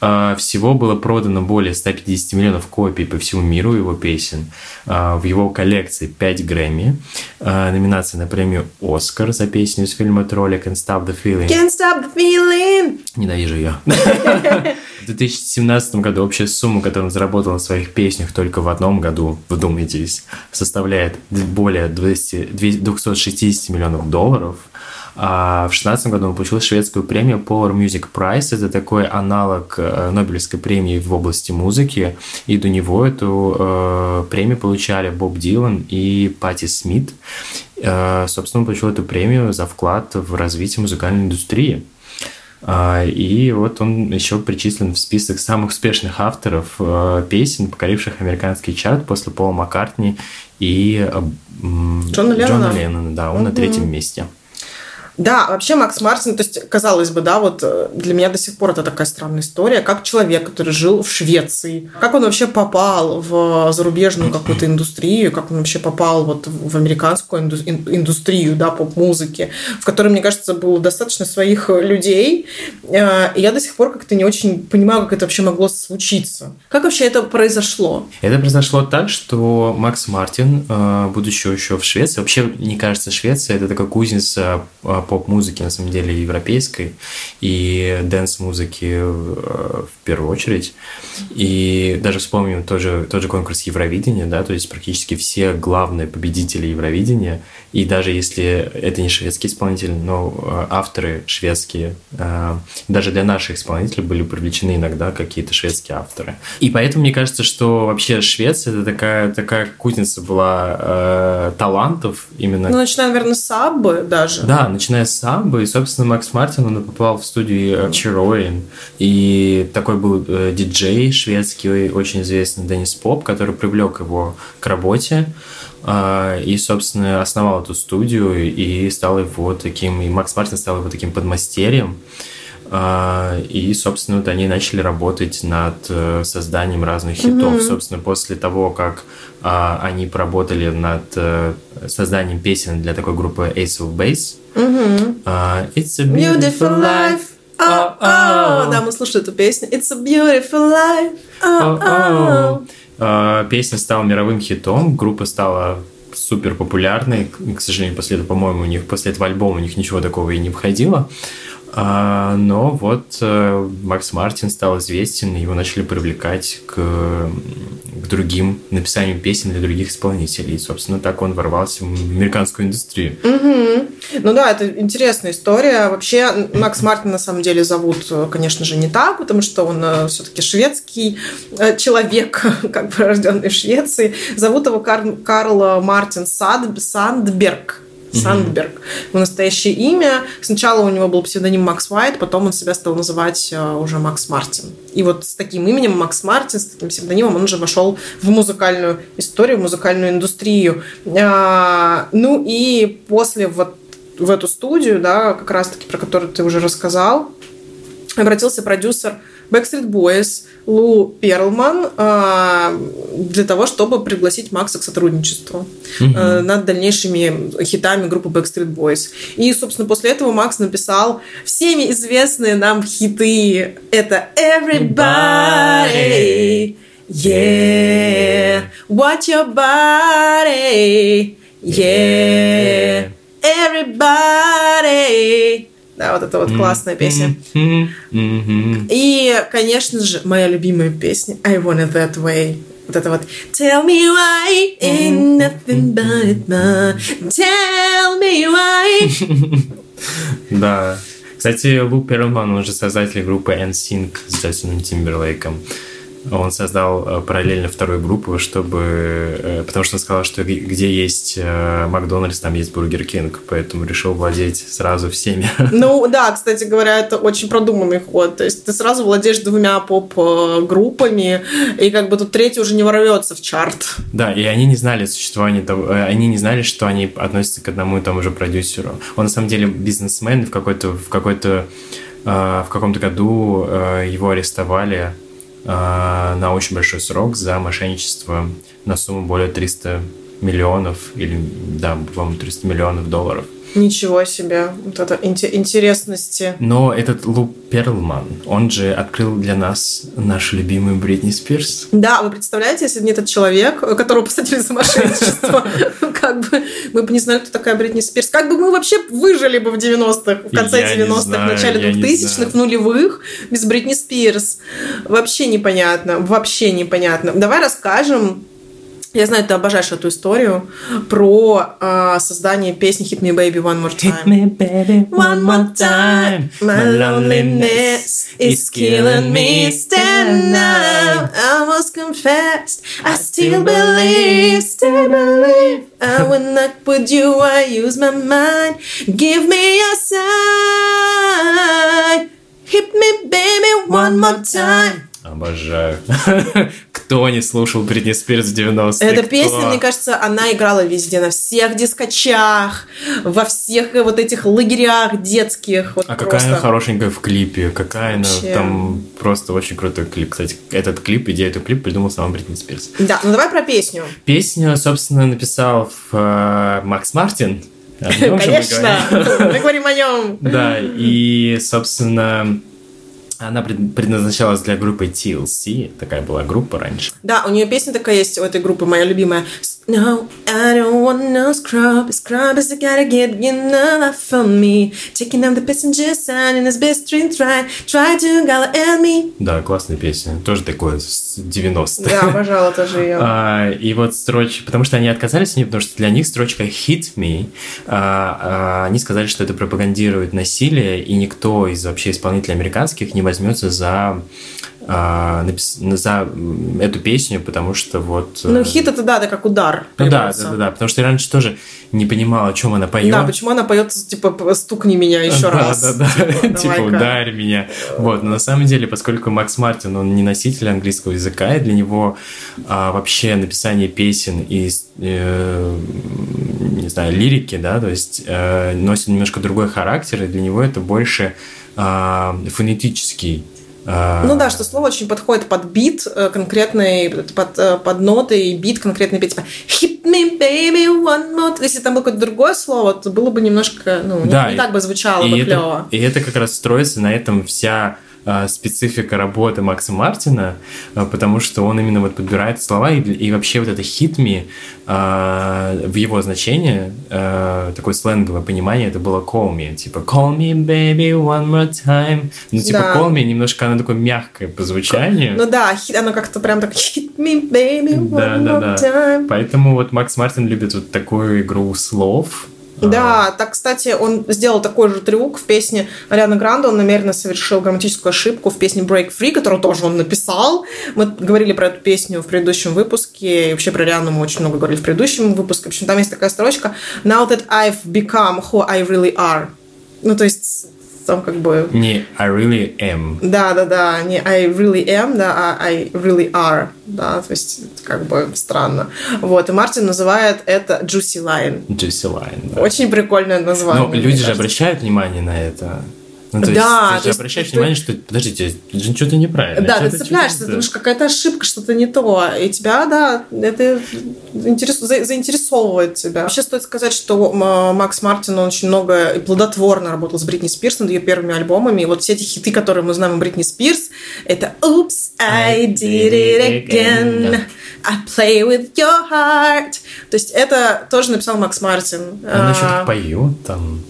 А, Всего было продано более 150 миллионов копий по всему миру его песен. А, В его коллекции 5 Грэмми. А, Номинация на премию «Оскар» за песню из фильма «Тролли Can't Stop the Feeling». Can't stop the feeling. Ненавижу ее. В 2017 году общая сумма, которую он заработал на своих песнях только в одном году, вдумайтесь, составляет более 200 260 миллионов долларов. А в 2016 году он получил шведскую премию Polar Music Prize. Это такой аналог э, Нобелевской премии в области музыки. И до него эту э, премию получали Боб Дилан и Пати Смит. Э, собственно, он получил эту премию за вклад в развитие музыкальной индустрии. А, И вот он еще причислен в список самых успешных авторов э, песен, покоривших американский чарт после Пола Маккартни и э, Джона Леннона. Леннона, да, он на Мгм. третьем месте. Да, вообще Макс Мартин, то есть, казалось бы, да, вот э, для меня до сих пор это такая странная история, как человек, который жил в Швеции, как он вообще попал в зарубежную какую-то индустрию, как он вообще попал вот в американскую индустрию, да, поп-музыки, в которой, мне кажется, было достаточно своих людей, э, и я до сих пор как-то не очень понимаю, как это вообще могло случиться. Как вообще это произошло? Это произошло так, что Макс Мартин, э, будучи еще в Швеции, вообще, мне кажется, Швеция это такая кузница поп-музыки, на самом деле, европейской, и dance-музыки э, в первую очередь. И даже вспомним тот же, тот же конкурс Евровидения, да, то есть практически все главные победители Евровидения, и даже если это не шведский исполнитель, но э, авторы шведские, э, даже для наших исполнителей были привлечены иногда какие-то шведские авторы. И поэтому мне кажется, что вообще Швеция это такая, такая кузница была э, талантов именно. Ну, начиная, наверное, с Аббы даже. Да, начиная с Аббы, и, собственно, Макс Мартин, он попал в студию Чироин, и такой был э, диджей шведский, очень известный Деннис Поп, который привлек его к работе. А, и, собственно, основал эту студию и стал его таким, и Макс Мартин стал его таким подмастерьем. А, и, собственно, вот они начали работать над э, созданием разных хитов. Mm-hmm. Собственно, после того, как они поработали над э, созданием песен для такой группы Ace of Base, mm-hmm. It's a beautiful life. Oh, oh. Да, мы слушали эту песню. It's a beautiful life. Oh, oh. А, песня стала мировым хитом, группа стала супер популярной. К сожалению, после этого, по-моему, у них после этого альбома у них ничего такого и не выходило. А, но вот э, Макс Мартин стал известен, его начали привлекать к, к другим написанию песен для других исполнителей. И, собственно, так он ворвался в американскую индустрию. Угу. Ну да, это интересная история. Вообще, Макс Мартин на самом деле зовут, э, конечно же, не так, потому что он э, все-таки шведский человек, как бы рожденный в Швеции. Зовут его Карл, Карл Мартин Сад, Сандберг. Сандберг. Его настоящее имя. Сначала у него был псевдоним Макс Уайт, потом он себя стал называть э, уже Макс Мартин. И вот с таким именем Макс Мартин, с таким псевдонимом, он уже вошел в музыкальную историю, в музыкальную индустрию. А, ну и после вот в эту студию, да, как раз-таки, про которую ты уже рассказал, обратился продюсер Backstreet Boys Лу Перлман э, для того, чтобы пригласить Макса к сотрудничеству э, над дальнейшими хитами группы Backstreet Boys. И, собственно, после этого Макс написал всеми известные нам хиты. Это Everybody, yeah, watch your body, yeah, everybody. Да, вот это вот классная песня. И, конечно же, моя любимая песня I Want It That Way. Вот это вот Tell me why ain't nothing but it Tell me why Да. Кстати, Лу Перлман, он же создатель группы NSYNC с Джастином Тимберлейком он создал э, параллельно вторую группу, чтобы... Э, потому что он сказал, что где есть э, Макдональдс, там есть Бургер Кинг, поэтому решил владеть сразу всеми. Ну да, кстати говоря, это очень продуманный ход. То есть ты сразу владеешь двумя поп-группами, и как бы тут третий уже не ворвется в чарт. Да, и они не знали существования того... Они не знали, что они относятся к одному и тому же продюсеру. Он на самом деле бизнесмен, в какой-то... В какой-то в каком-то году его арестовали на очень большой срок за мошенничество на сумму более 300 миллионов или, да, по-моему, 300 миллионов долларов. Ничего себе, вот это интересности. Но этот Лу Перлман, он же открыл для нас нашу любимую Бритни Спирс. Да, вы представляете, если бы не этот человек, которого посадили за мошенничество, как бы мы бы не знали, кто такая Бритни Спирс. Как бы мы вообще выжили бы в 90-х, в конце 90-х, в начале 2000-х, в нулевых, без Бритни Спирс. Вообще непонятно, вообще непонятно. Давай расскажем я знаю, ты обожаешь эту историю про э, создание песни Hit Me Baby One More Time. Hit me baby one more time. My loneliness is killing me. Stand up, I must confess. I still believe, still believe. I will not put you, I use my mind. Give me a sign. Hit me baby one more time. Обожаю. Кто не слушал Бритни Спирс в 90-е? Эта Кто? песня, мне кажется, она играла везде, на всех дискочах, во всех вот этих лагерях детских. Вот А просто. какая она хорошенькая в клипе, какая она Вообще. там просто очень крутой клип. Кстати, этот клип, идею этого клипа придумал сама Бритни Спирс. Да, ну давай про песню. Песню, собственно, написал э, Макс Мартин. О нем же мы Конечно, говорим. мы говорим о нем. Да, и, собственно, она пред- предназначалась для группы TLC. Такая была группа раньше. Да, у нее песня такая есть у этой группы, моя любимая. No, I don't want no scrub. Scrub is I gotta get you that from me. Taking down the passenger sign in his best train try. Try to gala at me. Да, классная песня. Тоже такое с 90-х. Да, обожала тоже ее. А, и вот строчка, потому что они отказались от нее, потому что для них строчка «hit me», а, а, они сказали, что это пропагандирует насилие, и никто из вообще исполнителей американских не возьмется за, а, за эту песню, потому что вот... Ну, э, хит это да, это как удар. Ну да, да, да, да, потому что я раньше тоже не понимал, о чем она поет. Да, почему она поет, типа, стукни меня еще да, раз. Да, да, Типа, Типа, давай-ка. ударь меня. Вот, но на самом деле, поскольку Макс Мартин, он не носитель английского языка, и для него а, вообще написание песен и, э, не знаю, лирики, да, то есть э, носит немножко другой характер, и для него это больше фонетический а, Ну да, что слово очень подходит под бит э, конкретный, под, э, под ноты и бит конкретный бит, типа hit me baby one more. Если там было какое-то другое слово, то было бы немножко, ну, не- Да, не, и- так бы звучало и бы это, клево. и это как раз строится на этом вся а, специфика работы Макса Мартина, а, потому что он именно вот подбирает слова, и, и вообще вот это me а, в его значении, а, такое сленговое понимание, это было call me, типа call me baby one more time. Ну, типа Да. call me немножко оно такое мягкое по звучанию. Ну да, оно как-то прям так hit me baby one Да, да, more да. time. Поэтому вот Макс Мартин любит вот такую игру слов. Да, так, кстати, он сделал такой же трюк в песне Арианы Гранде. Он намеренно совершил грамматическую ошибку в песне Break Free, которую тоже он написал. Мы говорили про эту песню в предыдущем выпуске. И вообще про Ариану мы очень много говорили в предыдущем выпуске. В общем, там есть такая строчка «Now that I've become who I really are». Ну, то есть, там как бы... Не I really am. Да, да, да, не I really am, да, а I really are, да, то есть это как бы странно. Вот, и Мартин называет это Juicy Line. Juicy line. да. Очень прикольное название. Но люди же обращают внимание на это. Ну, то Да, есть, то ты есть обращаешь ты- внимание, что, подождите, что-то неправильно. Да, ты что-то- цепляешься, ты что-то- думаешь, какая-то ошибка, что-то не то. И тебя, да, это интерес- за- заинтересовывает тебя. Вообще стоит сказать, что Макс Мартин, он очень много и плодотворно работал с Бритни Спирс над ее первыми альбомами. И вот все эти хиты, которые мы знаем у Бритни Спирс, это «Oops, I did it again», «I play with your heart». То есть это тоже написал Макс Мартин. Он еще поет там.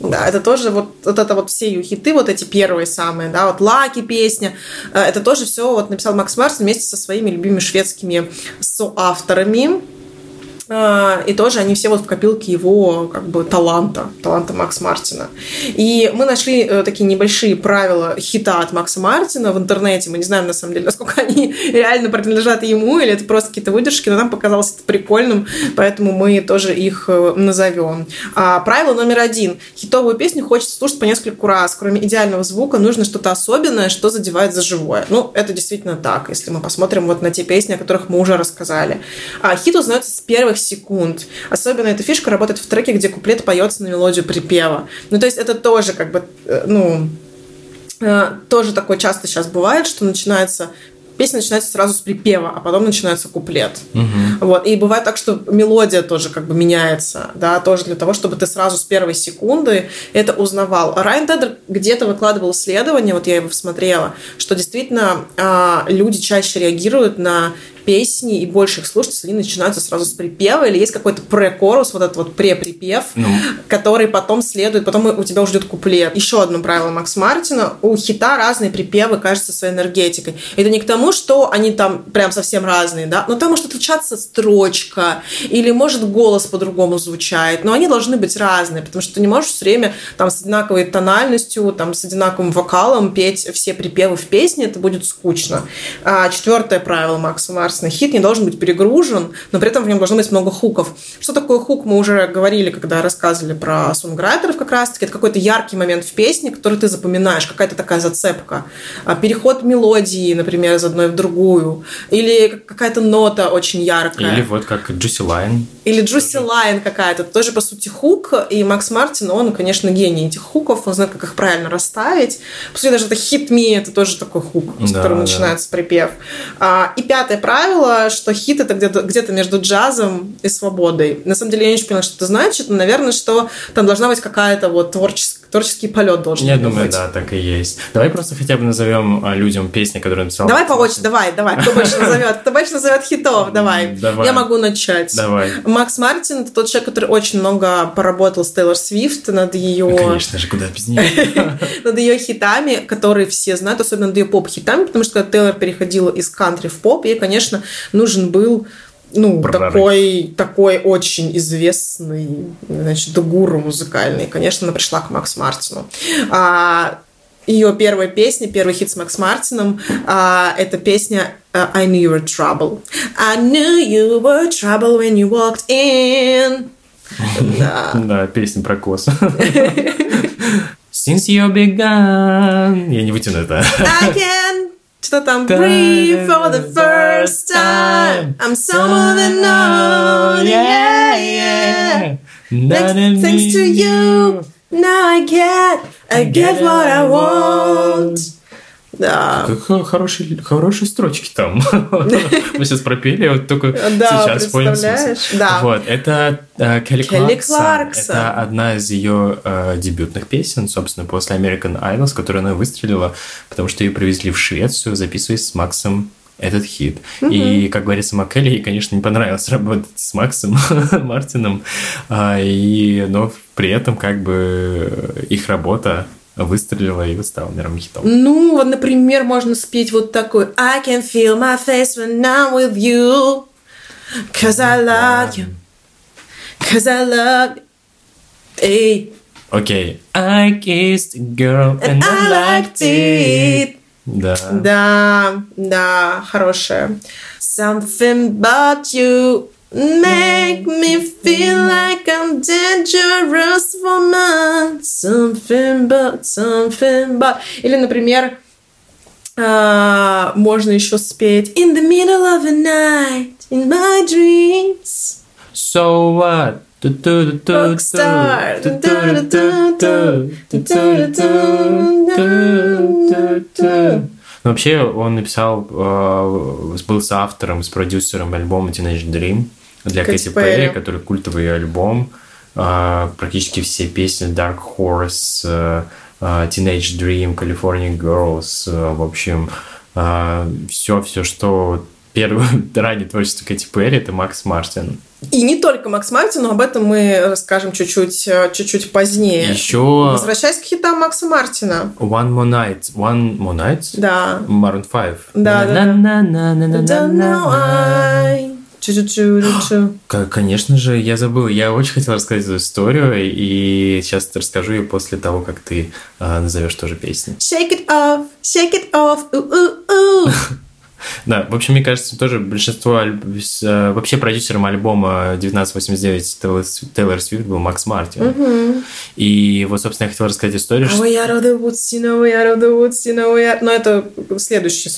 Да, это тоже вот, вот это вот все ее хиты, вот эти первые самые, да, вот Лаки песня, э, это тоже все вот написал Макс Мартин вместе со своими любимыми шведскими соавторами. Э, И тоже они все вот в копилке его как бы таланта, таланта Макса Мартина. И мы нашли э, такие небольшие правила хита от Макса Мартина в интернете. Мы не знаем, на самом деле, насколько они реально принадлежат ему, или это просто какие-то выдержки, но нам показалось это прикольным, поэтому мы тоже их э, назовем. А, правило номер один. Хитовую песню хочется слушать по нескольку раз. Кроме идеального звука, нужно что-то особенное, что задевает за живое. Ну, это действительно так, если мы посмотрим вот на те песни, о которых мы уже рассказали. А, хит узнается с первых секунд. Особенно эта фишка работает в треке, где куплет поется на мелодию припева. Ну, то есть это тоже как бы, э, ну, э, тоже такое часто сейчас бывает, что начинается песня начинается сразу с припева, а потом начинается куплет. Вот. И бывает так, что мелодия тоже как бы меняется, да, тоже для того, чтобы ты сразу с первой секунды это узнавал. Райан Тедер где-то выкладывал исследование, вот я его смотрела, что действительно а, люди чаще реагируют на песни и больше их слушать, если они начинаются сразу с припева, или есть какой-то пре-корус, вот этот вот пре-припев, Ну. который потом следует, потом у тебя уже идет куплет. Еще одно правило Макс Мартина. У хита разные припевы, кажется, своей энергетикой. Это не к тому, что они там прям совсем разные, да, но там может отличаться строчка, или может голос по-другому звучать, но они должны быть разные, потому что ты не можешь все время там с одинаковой тональностью, там с одинаковым вокалом петь все припевы в песне, это будет скучно. А, четвертое правило Макса Мартина государственный хит не должен быть перегружен, но при этом в нем должно быть много хуков. Что такое хук, мы уже говорили, когда рассказывали про сонграйтеров как раз-таки. Это какой-то яркий момент в песне, который ты запоминаешь, какая-то такая зацепка. А, переход мелодии, например, из одной в другую. Или какая-то нота очень яркая. Или вот как juicy line. Или juicy line какая-то. Тоже, по сути, хук. И Макс Мартин, он, конечно, гений этих хуков. Он знает, как их правильно расставить. По сути, даже это «Hit Me» — это тоже такой хук, с Да, которого да. начинается припев. А, И пятое правило, что хит — это где-то где между джазом и свободой. На самом деле, я не очень поняла, что это значит, но, наверное, что там должна быть какая-то вот творческая, творческий полет должен Я быть. думаю, да, так и есть. Давай просто хотя бы назовем а, людям песни, которые написал. Давай по очереди, давай, давай. Кто больше назовет? Кто больше назовет хитов? Давай. Давай. Я могу начать. Давай. Макс Мартин это тот человек, который очень много поработал с Тейлор Свифт над ее Ну, Конечно же, куда без нее. над ее хитами, которые все знают, особенно над ее поп-хитами, потому что когда Тейлор переходила из кантри в поп, ей, конечно, нужен был ну, Прорыв. такой, такой очень известный, значит, гуру музыкальный. Конечно, она пришла к Макс Мартину. А, ее первая песня, первый хит с Макс Мартином, а, это песня а, I knew you were trouble. I knew you were trouble when you walked in. Да. Да, песня про косу. Since you begun. Я не вытяну это. I can that I'm free for the first time. I'm someone unknown. Yeah, yeah. Thanks, thanks to you, now I get, I get what I want. Да. Как хорошие, хорошие строчки там. Мы сейчас пропели, вот только сейчас понял смысл. Да. Вот, это э, Келли Кларксон. Это одна из ее э, дебютных песен, собственно, после American Idol, с которой она выстрелила, потому что ее привезли в Швецию записывать с Максом этот хит. И, как говорит сама Келли, ей, конечно, не понравилось работать с Максом Мартином, а, и, но при этом как бы их работа выстрелила и стала мировым хитом. Ну, вот, например, можно спеть вот такой I can feel my face when I'm with you Cause I love you Cause I love you Эй, Окей. I kissed a girl and, and I liked it Да. Да, да, хорошая. Something about you make me feel like I'm dangerous woman. Something but, something but. Или, например, а, можно еще спеть In the middle of the night, in my dreams. So what? Rockstar. Ну, Вообще, он написал, э, был с автором, с продюсером альбома Teenage Dream для Кэти Перри, который культовый альбом. Э, Практически все песни Dark Horse, э, э, Teenage Dream, California Girls, э, в общем, все, все, что первое раннее творчество Кэти Перри, это Макс Мартин. И не только Макс Мартин, но об этом мы расскажем чуть-чуть, чуть-чуть позднее. Еще Возвращаясь к хитам Макса Мартина. One More Night. One More Night? Да. Maroon 5. Да, да, Конечно же, я забыл. Я очень хотел рассказать эту историю, и сейчас расскажу ее после того, как ты а, назовешь тоже песни. Shake it off, shake it off, у-у-у. Да, в общем, мне кажется, тоже большинство... альб- э, Вообще продюсером альбома 1989 Тейлор Свифт был Макс Мартин. И вот, собственно, я хотел рассказать историю, что... the out of the woods, you know, we are... Но это следующий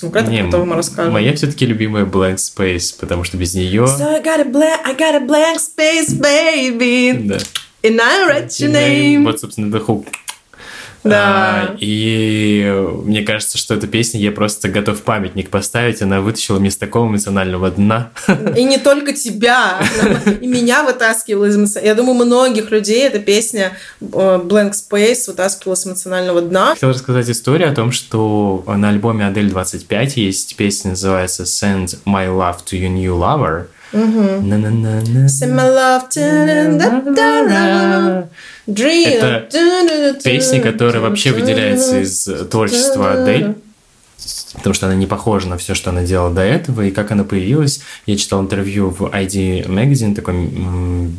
о котором мы расскажем. моя все-таки любимая Blank Space, потому что без нее... So I got a blank, I got a blank space, baby, Да. and I write your name. Вот, собственно, это хук. Да. А, и мне кажется, что эта песня я просто готов памятник поставить. Она вытащила меня с такого эмоционального дна. И не только тебя, она и меня вытаскивала из эмоционального... Я думаю, многих людей эта песня э, Blank Space вытаскивала с эмоционального дна. Хотел рассказать историю о том, что на альбоме Адель 25 есть песня, называется Send My Love to Your New Lover. Send my love to dream. Это Песня, которая вообще выделяется из творчества Адель. Потому что она не похожа на все, что она делала до этого, и как она появилась. Я читал интервью в ID Magazine, такой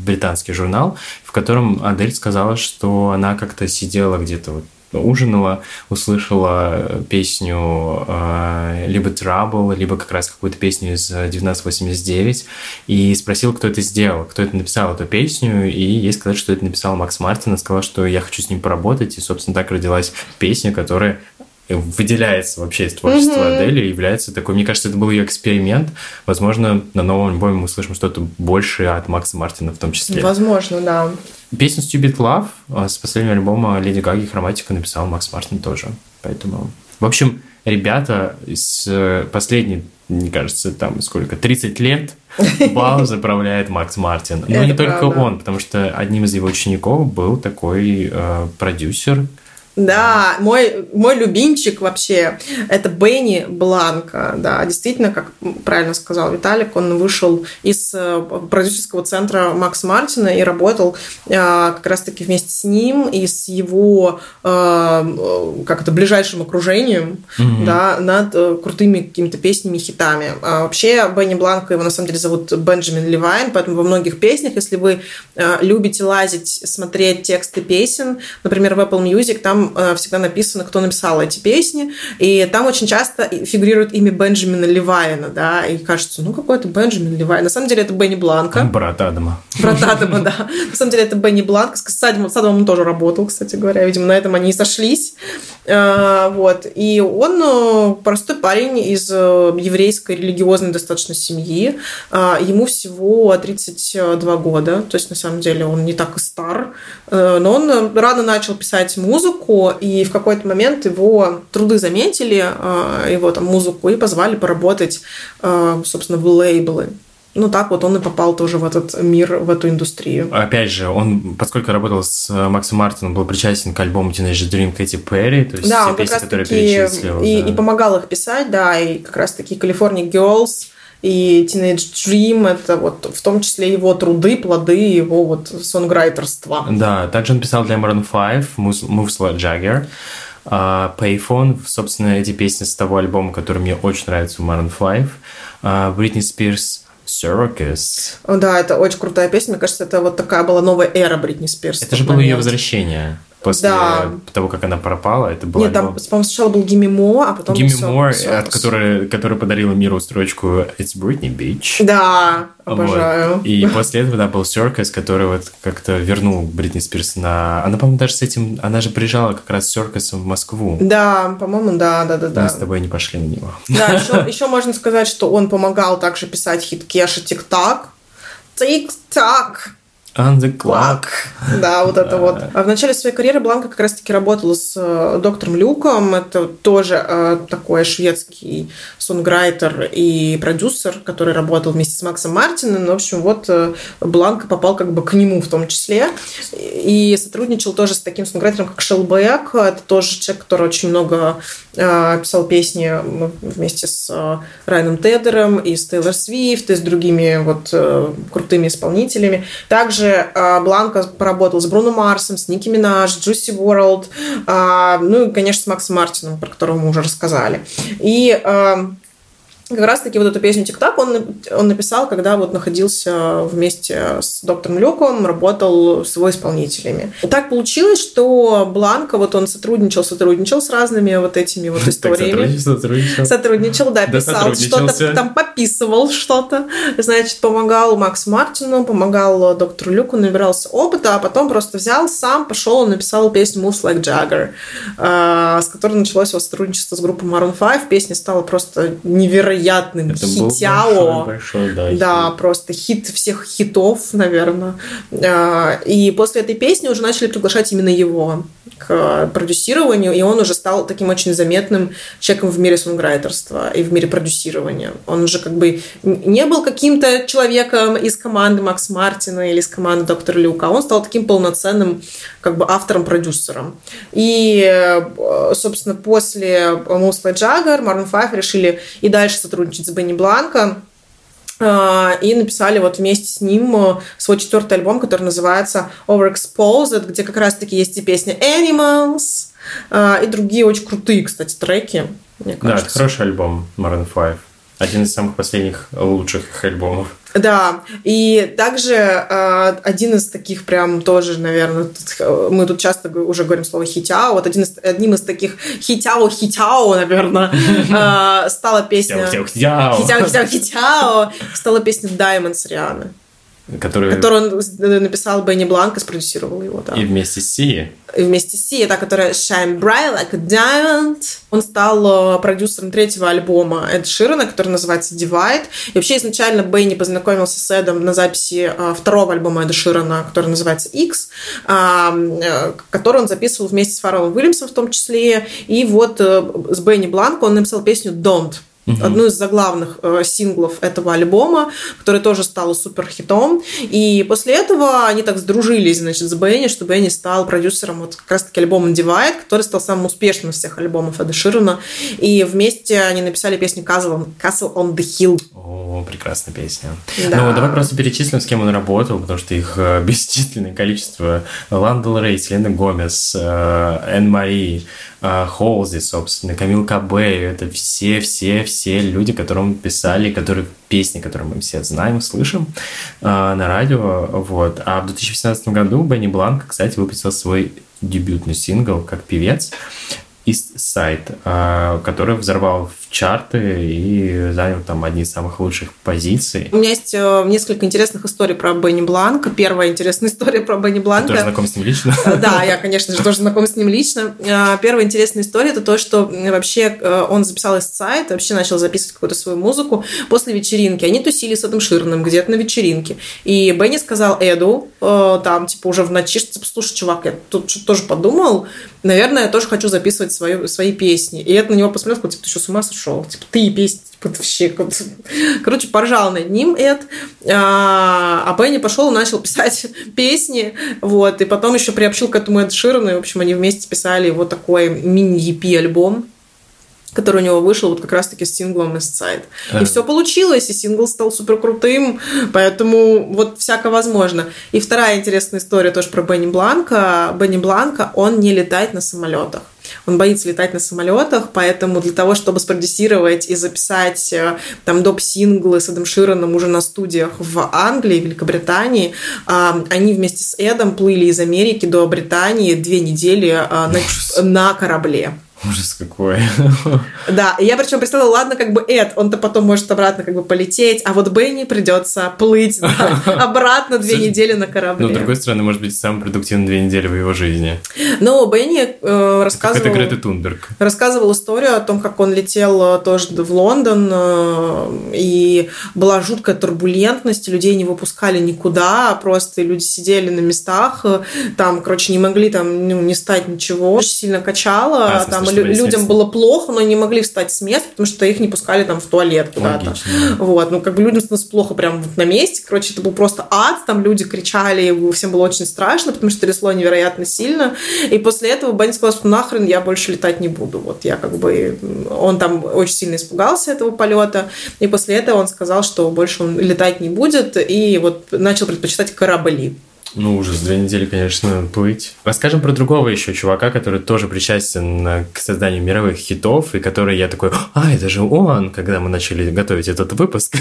британский журнал, в котором Адель сказала, что она как-то сидела где-то вот ужинала, услышала песню э, либо Trouble, либо как раз какую-то песню из 1989, и спросила, кто это сделал, кто это написал эту песню, и ей сказали, что это написал Макс Мартин, и сказала, что я хочу с ним поработать, и, собственно, так родилась песня, которая выделяется вообще из творчества mm-hmm. Адели и является такой, мне кажется, это был ее эксперимент. Возможно, на новом альбоме мы услышим что-то большее от Макса Мартина в том числе. Возможно, да. Песню Stupid Love с последнего альбома Леди Гаги «Хроматика» написал Макс Мартин тоже. Поэтому, в общем, ребята с э, последней, мне кажется, там сколько, 30 лет бал заправляет Макс Мартин. Но не только он, потому что одним из его учеников был такой э, продюсер, да, мой, мой любимчик вообще это Бенни Бланка. Да, действительно, как правильно сказал Виталик, он вышел из э, продюсерского центра Макс Мартина и работал э, как раз-таки вместе с ним и с его э, как это ближайшим окружением mm-hmm. да, над крутыми какими-то песнями, хитами. А вообще Бенни Бланка, его на самом деле зовут Бенджамин Левайн, поэтому во многих песнях, если вы любите лазить, смотреть тексты песен, например, в Apple Music, там Э, всегда написано, кто написал эти песни, и там очень часто фигурирует имя Бенджамина Левайна, да, и кажется, ну какой-то Бенджамин Левайн. На самом деле это Бенни Бланка. Брат Адама. Брат Адама, да. На самом деле это Бенни Бланка. С Адамом он тоже работал, кстати говоря. Видимо, на этом они и сошлись. Э, вот. И он э, простой парень из еврейской религиозной достаточно семьи. Ему всего 32 года, то есть на самом деле он не так и стар, но он рано начал писать музыку, музыку, и в какой-то момент его труды заметили, а, его там музыку, и позвали поработать, а, собственно, в лейблы. Ну так вот он и попал тоже в этот мир, в эту индустрию. Опять же, он, поскольку работал с Максом Мартином, был причастен к альбому Teenage Dream Кэти Перри, то есть да, все песни, которые перечислил. И, да. и помогал их писать, да, и как раз-таки California Girls, и Teenage Dream — это вот в том числе его труды, плоды его вот сонграйтерства. Да, также он писал для Maroon 5 Moves Like Jagger. Uh, Payphone, собственно, эти песни с того альбома, который мне очень нравится у Maroon 5. Uh, Britney Spears Circus. Да, это очень крутая песня. Мне кажется, это вот такая была новая эра Бритни Спирс. Это же было ее возвращение после да. того, как она пропала, это было... Нет, там, по-моему, сначала был Gimme More, а потом... Gimme все, More, все, от которой, которая подарила миру строчку It's Britney Beach. Да, обожаю. Вот. И после этого, да, был Circus, который вот как-то вернул Бритни Спирс на... Она, по-моему, даже с этим... Она же приезжала как раз с Circus в Москву. Да, по-моему, да, да, да, да. Мы с тобой не пошли на него. Да, еще, еще можно сказать, что он помогал также писать хит Кеша Тик-Так. Тик-так. On the clock. Да, вот это вот. А в начале своей карьеры Бланка как раз-таки работала с э, доктором Люком. Это тоже э, такой шведский сонграйтер и продюсер, который работал вместе с Максом Мартином. В общем, вот э, Бланка попал как бы к нему в том числе. И сотрудничал тоже с таким сонграйтером, как Шелбек. Это тоже человек, который очень много писал песни вместе с Райаном Тедером и с Тейлор Свифт, и с другими вот крутыми исполнителями. Также также а, Бланка поработал с Бруно Марсом, с Ники Минаж, Джуси Уорлд, ну и, конечно, с Максом Мартином, про которого мы уже рассказали. И а, как раз-таки вот эту песню «Тик-так» он, он написал, когда вот находился вместе с доктором Люком, работал с его исполнителями. И так получилось, что Бланка, вот он сотрудничал, сотрудничал с разными вот этими вот историями. Сотрудничал, сотрудничал. да, писал что-то, там пописывал что-то, значит, помогал Максу Мартину, помогал доктору Люку, набирался опыта, а потом просто взял сам, пошел и написал песню «Moves Like Jagger», а, с которой началось его сотрудничество с группой Maroon 5. Песня стала просто невероятной невероятным Это хитяо. Большой, большой, да, да хит. просто хит всех хитов, наверное. А, и после этой песни уже начали приглашать именно его к продюсированию, и он уже стал таким очень заметным человеком в мире сонграйтерства и в мире продюсирования. Он уже как бы не был каким-то человеком из команды Макс Мартина или из команды Доктора Люка, а он стал таким полноценным как бы автором-продюсером. И, э, собственно, после Мусла Джаггер Марон Файф решили и дальше сотрудничать с Бенни Бланко, а, и написали вот вместе с ним э, свой четвертый альбом, который называется Overexposed, где как раз-таки есть и песня Animals, а, и другие очень крутые, кстати, треки, мне кажется. Да, это хороший альбом Maroon 5. Один из самых последних лучших их альбомов. Да, и также э, один из таких прям тоже, наверное, тут, э, мы тут часто уже говорим слово хитяо, вот один из, одним из таких хитяо-хитяо, наверное, э, стала песня... Хитяо-хитяо. Хитяо-хитяо стала песня Diamonds Рианы. Который... который он написал Бенни Бланк и спродюсировал его, да. И вместе с Си. И вместе с Си, та, которая Shine Bright Like a Diamond. Он стал э, продюсером третьего альбома Эд Ширана, который называется Divide. И вообще изначально Бенни познакомился с Эдом на записи э, второго альбома Эда Ширана, который называется X, э, который он записывал вместе с Фарреллом Уильямсом в том числе. И вот с Бенни Бланко он написал песню Don't угу. одну из заглавных э, синглов этого альбома, который тоже стал супер хитом. И после этого они так сдружились, значит, с Бенни, что Бенни стал продюсером вот как раз-таки альбома Divide, который стал самым успешным из всех альбомов Эда Ширана. И вместе они написали песню Castle on, Castle on the Hill. О, прекрасная песня. Да. Ну, давай просто перечислим, с кем он работал, потому что их э, бесчисленное количество. Ландел Рей, Селена Гомес, э, Энн Мари, Холзи, собственно, Камил Кабе, это все-все-все люди, которым писали, которые песни, которые мы все знаем, слышим э, на радио, вот. А в 2018 году Бенни Бланк, кстати, выпустил свой дебютный сингл как певец. East Side, а, который взорвал чарты и занял там одни из самых лучших позиций. У меня есть э, несколько интересных историй про Бенни Бланка. Первая интересная история про Бенни Бланка. Ты тоже знаком с ним лично? Э, да, я, конечно же, тоже знаком с ним лично. Э, первая интересная история – это то, что вообще он записал из сайт, вообще начал записывать какую-то свою музыку после вечеринки. Они тусили с Эдом Ширным где-то на вечеринке. И Бенни сказал Эду, там, типа, уже в ночи, что, типа, слушай, чувак, я тут тоже подумал, наверное, я тоже хочу записывать свою, свои песни. И это на него посмотрел, типа, ты что, с ума сошел? Шел. Типа, ты типа, вообще... Короче, поржал над ним Эд. А, а Бенни пошел и начал писать песни. Вот. И потом еще приобщил к этому Эд Ширана. И, в общем, они вместе писали вот такой мини-EP-альбом который у него вышел вот как раз-таки с синглом East Side. И все получилось, и сингл стал супер крутым, поэтому вот всяко возможно. И вторая интересная история тоже про Бенни Бланка. Бенни Бланка, он не летает на самолетах. Он боится летать на самолетах, поэтому для того, чтобы спродюсировать и записать э, там доп-синглы с Эдом Широном уже на студиях в Англии, Великобритании, они вместе с Эдом плыли из Америки до Британии две недели э, на, на корабле. Ужас какой. Да, и я причем представила, ладно, как бы Эд, он-то потом может обратно как бы полететь, а вот Бенни придется плыть обратно две недели на корабле. Ну, с другой стороны, может быть, самые продуктивные две недели в его жизни. Ну, Бенни э, рассказывал... Это Грета Тунберг. Рассказывал историю о том, как он летел э, тоже в Лондон, э, и была жуткая турбулентность, людей не выпускали никуда, просто люди сидели на местах, э, там, короче, не могли там ну, не стать ничего, очень сильно качало, а, там людям было плохо, но не могли встать с места, потому что их не пускали там в туалет куда-то. Вот, ну как бы людям становилось плохо прямо вот на месте. Короче, это был просто ад, там люди кричали, всем было очень страшно, потому что трясло невероятно сильно. И после этого Бенни сказал, что нахрен я больше летать не буду. Вот я как бы... Он там очень сильно испугался этого полета, и после этого он сказал, что больше он летать не будет, и вот начал предпочитать корабли. Ну, ужас, две недели, конечно, плыть. Расскажем про другого еще чувака, который тоже причастен э, к созданию мировых хитов, и который я такой, а, это же он, когда мы начали готовить этот выпуск.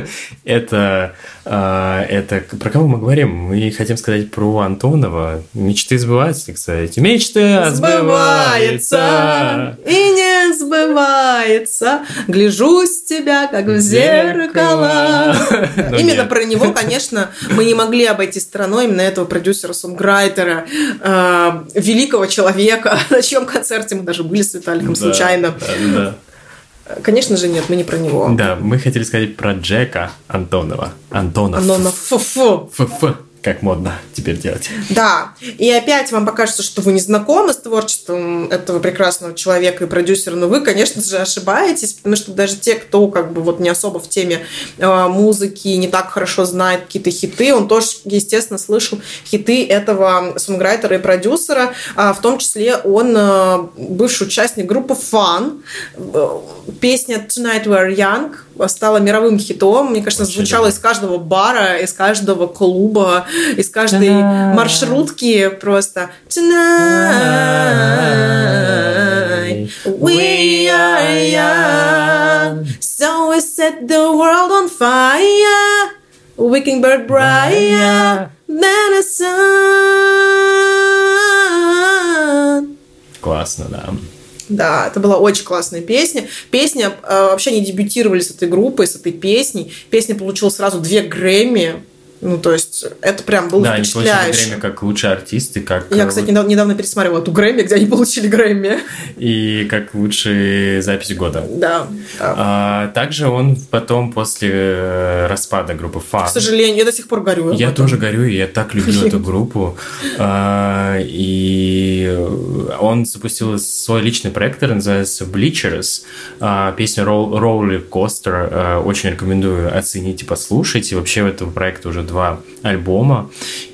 это, э, это про кого мы говорим? Мы хотим сказать про Антонова. Мечты сбываются, кстати. Мечты сбываются! И сбывается. Гляжусь тебя, как в зеркало. Ну, Именно про него, конечно, мы не могли обойти стороной именно этого продюсера-сонграйтера, э, великого человека, на чьем концерте мы даже были с Виталиком случайно. Конечно же, нет, мы не про него. Да, мы хотели сказать про Джека Антонова. Антонов. Антонов. Фу-фу. Фу-фу как модно теперь делать. Да, и опять вам покажется, что вы не знакомы с творчеством этого прекрасного человека и продюсера, но вы, конечно же, ошибаетесь, потому что даже те, кто как бы вот не особо в теме э, музыки, не так хорошо знает какие-то хиты, он тоже, естественно, слышал хиты этого сонграйтера и продюсера, а в том числе он э, бывший участник группы Fun, э, песня Tonight We're Young стала мировым хитом, мне кажется, звучала из каждого бара, из каждого клуба, из каждой маршрутки просто Tonight we are young, so we set the world on fire. Wickingbird Briar, then a sun. Классно, да. Да, это была очень классная песня. Песня э, вообще не дебютировали с этой группой, с этой песней. Песня получила сразу две Грэмми. Ну, то есть, это прям было Да, они получили впечатляюще. Грэмми как лучшие артисты, как... Я, э, кстати, недавно, недавно пересматривала эту Грэмми, где они получили Грэмми. И как лучшие запись года. Да. да. А, также он потом, после э, распада группы Фан... К сожалению, я до сих пор горю. Я тоже горю, и я так люблю эту группу. А, И он запустил свой личный проект, который называется Bleachers. А, Песня Roll- Roller Coaster а, очень рекомендую оценить и послушать. И вообще этого проекта уже два альбома.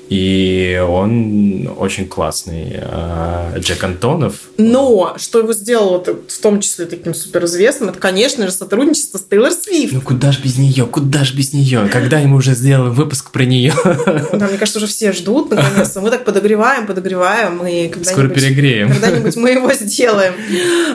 И он очень классный. А, Джек Антонов. Но что его сделало в том числе таким суперизвестным, это, конечно же, сотрудничество с Тейлор Свифт. Ну куда ж без нее? Куда ж без нее? Когда ему уже сделаем выпуск про нее? Да, мне кажется, уже все ждут, наконец-то. Мы так подогреваем, подогреваем, и Скоро перегреем. Когда-нибудь мы его сделаем.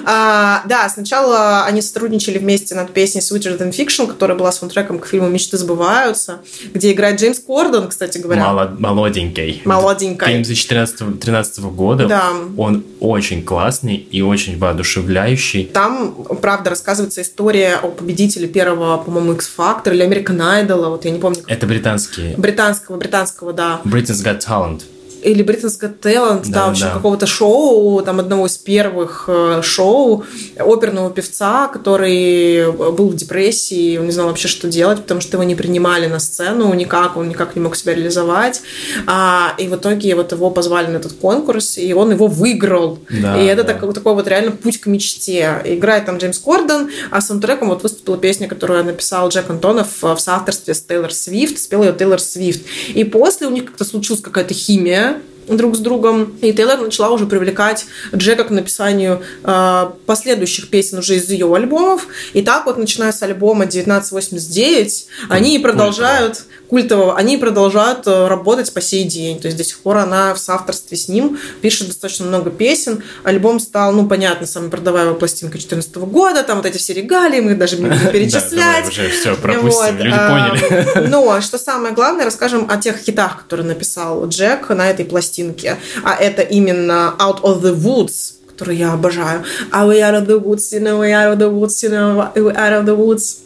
А, да, сначала они сотрудничали вместе над песней Sweeter Than Fiction, которая была саундтреком к фильму «Мечты сбываются», где играет Джеймс Кордон, кстати говоря. Молод- молоденький. Молоденький. Фильм 2013 года. Да. Он очень классный и очень воодушевляющий. Там, правда, рассказывается история о победителе первого, по-моему, X-Factor или American Idol, вот я не помню. как- Это британский. Британского, британского, да. Britain's Got Talent. Или Got Talent, да, Да, в общем, да. какого-то шоу, там одного из первых э, шоу оперного певца, который был в депрессии, он не знал вообще, что делать, потому что его не принимали на сцену никак, он никак не мог себя реализовать. А, и в итоге вот его позвали на этот конкурс, и он его выиграл. Да, и это да. такой, такой вот реально путь к мечте. Играет там Джеймс Кордон, а саундтреком вот выступила песня, которую написал Джек Антонов э, в соавторстве с Тейлор Свифт, спела ее Тейлор Свифт. И после у них как-то случилась какая-то химия друг с другом, и Тейлор начала уже привлекать Джека к написанию э, последующих песен уже из ее альбомов. И так вот, начиная с альбома 1989, они и продолжают культового, они продолжают э, работать по сей день. То есть до сих пор она в соавторстве с ним пишет достаточно много песен. Альбом стал, ну, понятно, самой продаваемой пластинкой 2014 года. Там вот эти все регалии, мы даже не будем перечислять. уже все пропустим, люди поняли. Но что самое главное, расскажем о тех хитах, которые написал Джек на этой пластинке. А это именно Out of the Woods, которую я обожаю. А we out of the woods, you know, we out of the woods, you know, we out of the woods.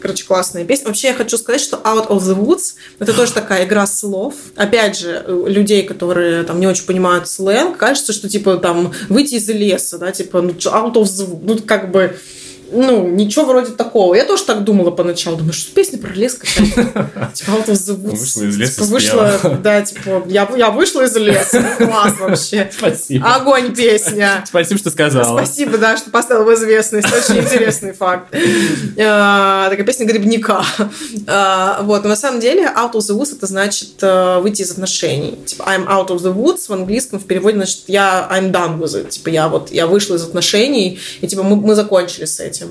Короче, классная песня. Вообще, я хочу сказать, что Out of the Woods это тоже такая игра слов. Опять же, людей, которые там не очень понимают сленг, кажется, что типа там выйти из леса, да, типа out of the ну, как бы ну, ничего вроде такого. Я тоже так думала поначалу. Думаю, что песня про лес какая-то. Типа, Woods. Вышла из леса, Типа, Вышла, да, типа, я, я вышла из леса. Класс вообще. Спасибо. Огонь песня. Спасибо, что сказала. Спасибо, да, что поставил в известность. Очень интересный факт. А, Такая песня грибника. А, Вот, но на самом деле out of the woods это значит э, выйти из отношений. Типа I'm out of the woods в английском в переводе значит я I'm done with it. Типа я вот, я вышла из отношений, и типа мы, мы закончили с этим.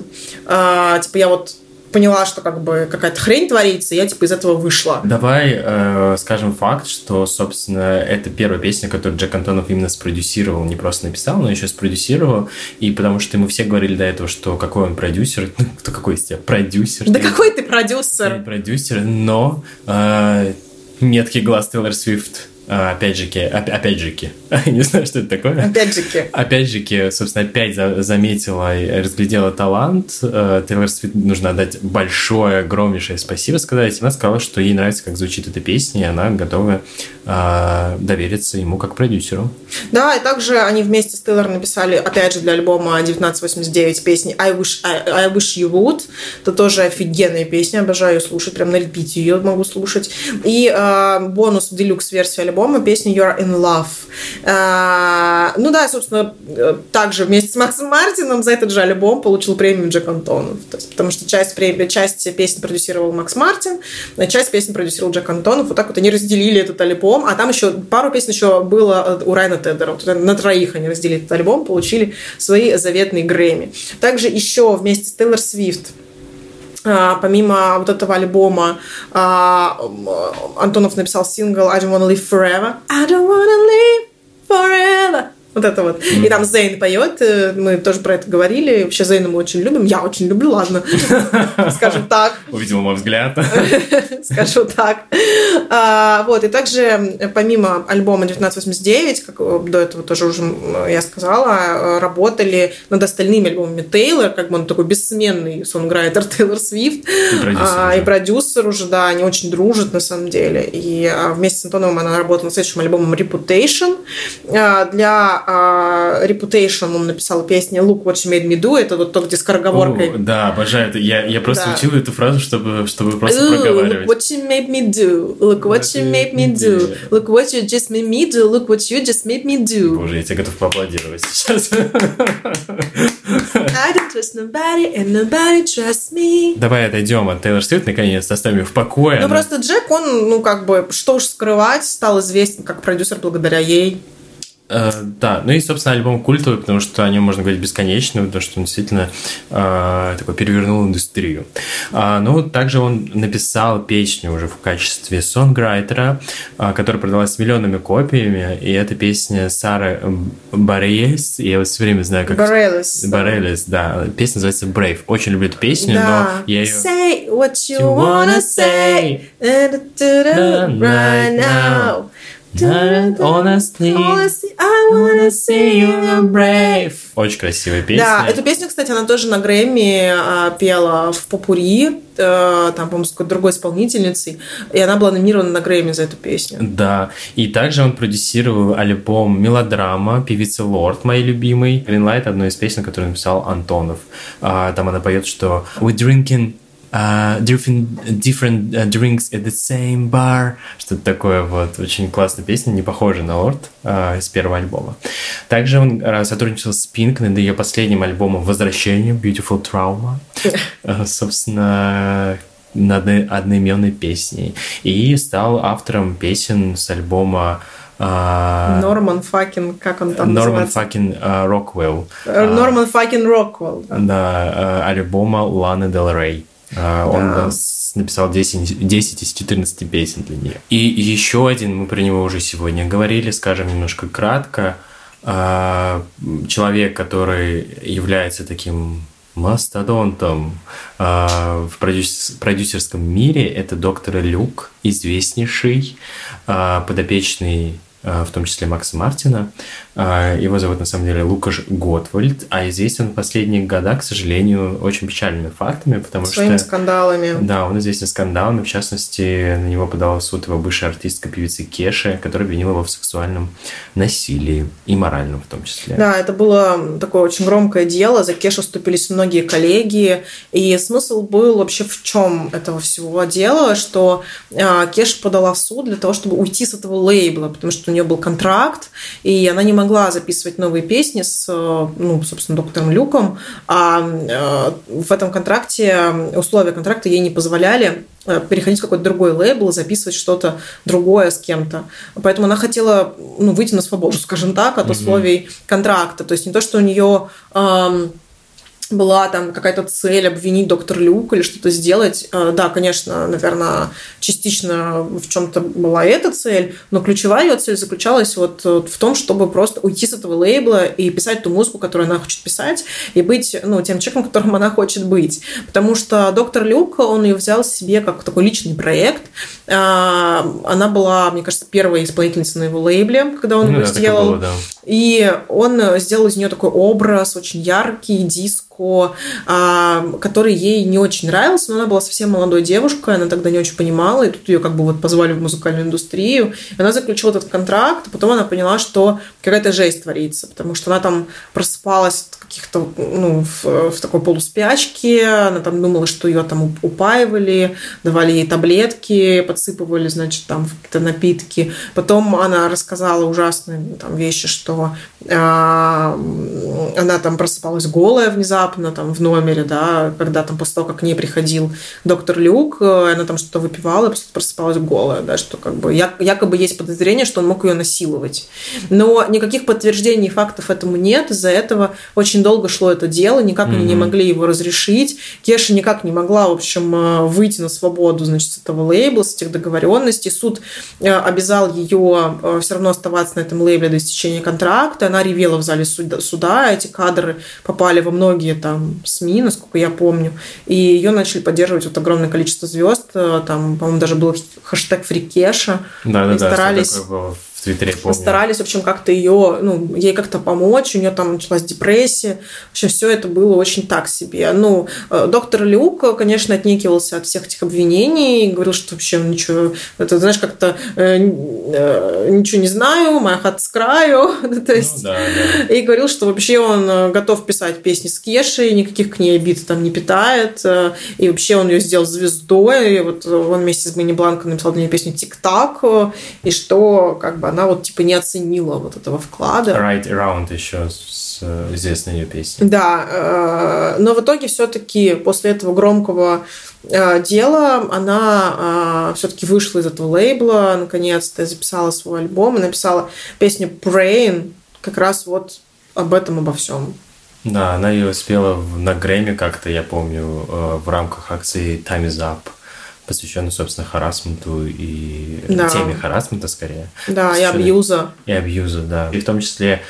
А, Типа я вот поняла, что как бы какая-то хрень творится, и я типа из этого вышла. Давай э, скажем факт, что, собственно, это первая песня, которую Джек Антонов именно спродюсировал, не просто написал, но еще спродюсировал, и потому что ему все говорили до этого, что какой он продюсер, ну, кто какой из тебя продюсер? Да Ты- какой ты ты продюсер? продюсер, но э, меткий глаз Тейлор Свифт, опять же, опять же, не знаю, что это такое. Опять же, Опять же, собственно, опять за- заметила и разглядела талант. Э, Тейлор Свифт нужно отдать большое, огромнейшее спасибо сказать. Она сказала, что ей нравится, как звучит эта песня, и она готова довериться ему как продюсеру. Да, и также они вместе с Тейлор написали, опять же, для альбома 1989 песни I Wish, I, I Wish You Would. Это тоже офигенная песня, обожаю ее слушать, прям на ее могу слушать. И э, бонус делюкс версии альбома песня You're in Love. Э, ну да, собственно, э, также вместе с Максом Мартином за этот же альбом получил премию Джек Антонов. То есть, потому что часть, премии- часть песен продюсировал Макс Мартин, а часть песен продюсировал Джек Антонов. Вот так вот они разделили этот альбом. А там еще пару песен еще было у Райана Тедера. Вот на троих они разделили этот альбом, получили свои заветные Грэмми. Также еще вместе с Тейлор Свифт а, помимо вот этого альбома а, Антонов написал сингл I don't wanna live forever. I don't wanna live forever. Вот это вот. И там Зейн поет, э, мы тоже про это говорили. Вообще Зейна мы очень любим. Я очень люблю, ладно. Скажем так. Увидел мой взгляд. Скажу так. А, вот, и также помимо альбома 1989, как до этого тоже уже я сказала, работали над остальными альбомами Тейлор, как бы он такой бессменный сонграйтер Тейлор Свифт. И продюсер, а, уже, да, они очень дружат на самом деле. И а, вместе с Антоновым она работала над следующим альбомом Reputation. А, для а, Reputation он написал песню Look What You Made Me Do. Это вот то, где скороговоркой. О, да, обожаю это. Я, я просто да. учил эту фразу, чтобы, чтобы просто Ooh, проговаривать. Look what you made me do. Look what you made me do. Look what you just made me do. Look what you just made me do. Боже, я тебе готов поаплодировать сейчас. I don't trust nobody and nobody trusts me. Давай отойдем от Тейлор Свифт, наконец, оставим ее в покое. Ну, просто Джек, он, ну, как бы, что уж скрывать, стал известен как продюсер благодаря ей. Э, да, ну и, собственно, альбом культовый, потому что о нем можно говорить бесконечно, потому что он действительно э, такой перевернул индустрию. А, ну, также он написал песню уже в качестве сонграйтера, э, которая продалась миллионами копиями, и это песня Сары Барелес, я вот все время знаю, как... Барелес. Барелес, да. Песня называется Brave. Очень люблю эту песню, да. но я ее... Say what you wanna say right now. Honestly, I wanna see you brave. Очень красивая песня. Да, эту песню, кстати, она тоже на Грэмми а, пела в Попури, а, там, по-моему, с какой-то другой исполнительницей, и она была номинирована на Грэмми за эту песню. Да, и также он продюсировал альбом «Мелодрама» певицы Лорд, моей любимой. Greenlight — одну из песен, которую написал Антонов. А, там она поет, что «We drinking uh, different, different uh, drinks at the same bar. Что-то такое вот. Очень классная песня, не похожа на Лорд uh, из первого альбома. Также он uh, сотрудничал с Pink над ее последним альбомом «Возвращение» Beautiful Trauma. Uh, собственно, над одноименной песней. И стал автором песен с альбома Норман Факин, как он там Норман Факин Роквелл. Норман Факин Роквелл. Да, альбома Ланы Дел Рей. А, он да. написал 10, 10 из 14 песен для нее. И еще один, мы про него уже сегодня говорили, скажем немножко кратко. А, человек, который является таким мастодонтом в продюсерском мире, это доктор Люк, известнейший подопечный в том числе Макса Мартина. А, его зовут на самом деле Лукаш Готвальд, а известен в последние года, к сожалению, очень печальными фактами, потому Своими что... скандалами. Да, он известен скандалами, в частности, на него подала в суд его бывшая артистка певица Кеша, которая обвинила его в сексуальном насилии и моральном в том числе. Да, это было такое очень громкое дело, за Кешу вступились многие коллеги, и смысл был вообще в чем этого всего дела, что а, Кеша подала в суд для того, чтобы уйти с этого лейбла, потому что у нее был контракт, и она не могла записывать новые песни с, ну, собственно, доктором Люком, а э, в этом контракте, условия контракта ей не позволяли э, переходить в какой-то другой лейбл, записывать что-то другое с кем-то. Поэтому она хотела ну, выйти на свободу, скажем так, от условий mm-hmm. контракта. То есть не то, что у нее эм, была там какая-то цель обвинить доктор Люк или что-то сделать. Э, да, конечно, наверное, частично в чем-то была эта цель, но ключевая ее цель заключалась вот в том, чтобы просто уйти с этого лейбла и писать ту музыку, которую она хочет писать, и быть ну, тем человеком, которым она хочет быть. Потому что доктор Люк, он ее взял себе как такой личный проект. Э, она была, мне кажется, первой исполнительницей на его лейбле, когда он ну, его да, сделал. Было, да. И он сделал из нее такой образ очень яркий, диск Марко, а, который ей не очень нравился, но она была совсем молодой девушкой, она тогда не очень понимала, и тут ее как бы вот позвали в музыкальную индустрию. Она заключила этот контракт, а потом она поняла, что какая-то жесть творится, потому что она там просыпалась каких-то, ну, в, в такой полуспячке, она там думала, что ее там упаивали, давали ей таблетки, подсыпывали, значит, там какие-то напитки. Потом она рассказала ужасные там вещи, что э, она там просыпалась голая внезапно там в номере, да, когда там после того, как к ней приходил доктор Люк, э, она там что-то выпивала, и просыпалась голая, да, что как бы якобы есть подозрение, что он мог ее насиловать. Но никаких подтверждений фактов этому нет, из-за этого очень очень долго шло это дело, никак mm-hmm. они не могли его разрешить. Кеша никак не могла, в общем, э, выйти на свободу, значит, с этого лейбла, с этих договоренностей. Суд э, обязал ее э, все равно оставаться на этом лейбле до истечения контракта. Она ревела в зале суда. Эти кадры попали во многие там СМИ, насколько я помню. И ее начали поддерживать вот огромное количество звезд. Там, по-моему, даже был хэштег Фрикеша. Да, да, да. Старались в Твиттере, помню. Старались, в общем, как-то ее, ну, ей как-то помочь, у нее там началась депрессия. В общем, все это было очень так себе. Ну, э, доктор Люк, конечно, отнекивался от всех этих обвинений, говорил, что вообще ничего, это, знаешь, как-то э, э, ничего не знаю, моя хата с краю, то есть, ну, да, да. и говорил, что вообще он э, готов писать песни с Кешей, никаких к ней обид там не питает, и вообще он ее сделал звездой, и вот он вместе с Мини Бланко написал для нее песню «Тик-так», и что, как бы, она вот типа не оценила вот этого вклада. Right Around еще с э, известной ее песней. Да, э, но в итоге все-таки после этого громкого э, дела она все-таки вышла из этого лейбла, наконец-то записала свой альбом и написала песню Brain, как раз вот об этом, обо всем. Да, она ее спела на Грэмми как-то, я помню, в рамках акции Time is Up посвященный, собственно, харасменту и да. теме харасмента скорее. Да, и абьюза. И абьюза, да. И в том числе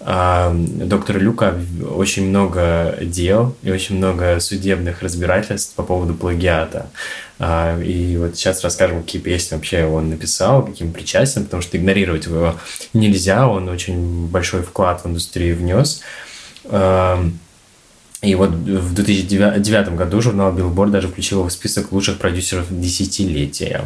э, доктора Люка очень много дел и очень много судебных разбирательств по поводу плагиата. Э, и вот сейчас расскажем, какие песни вообще он написал, каким причастен, потому что игнорировать его нельзя, он очень большой вклад в индустрию внес. И вот в 2009 году журнал Billboard даже включил его в список лучших продюсеров десятилетия.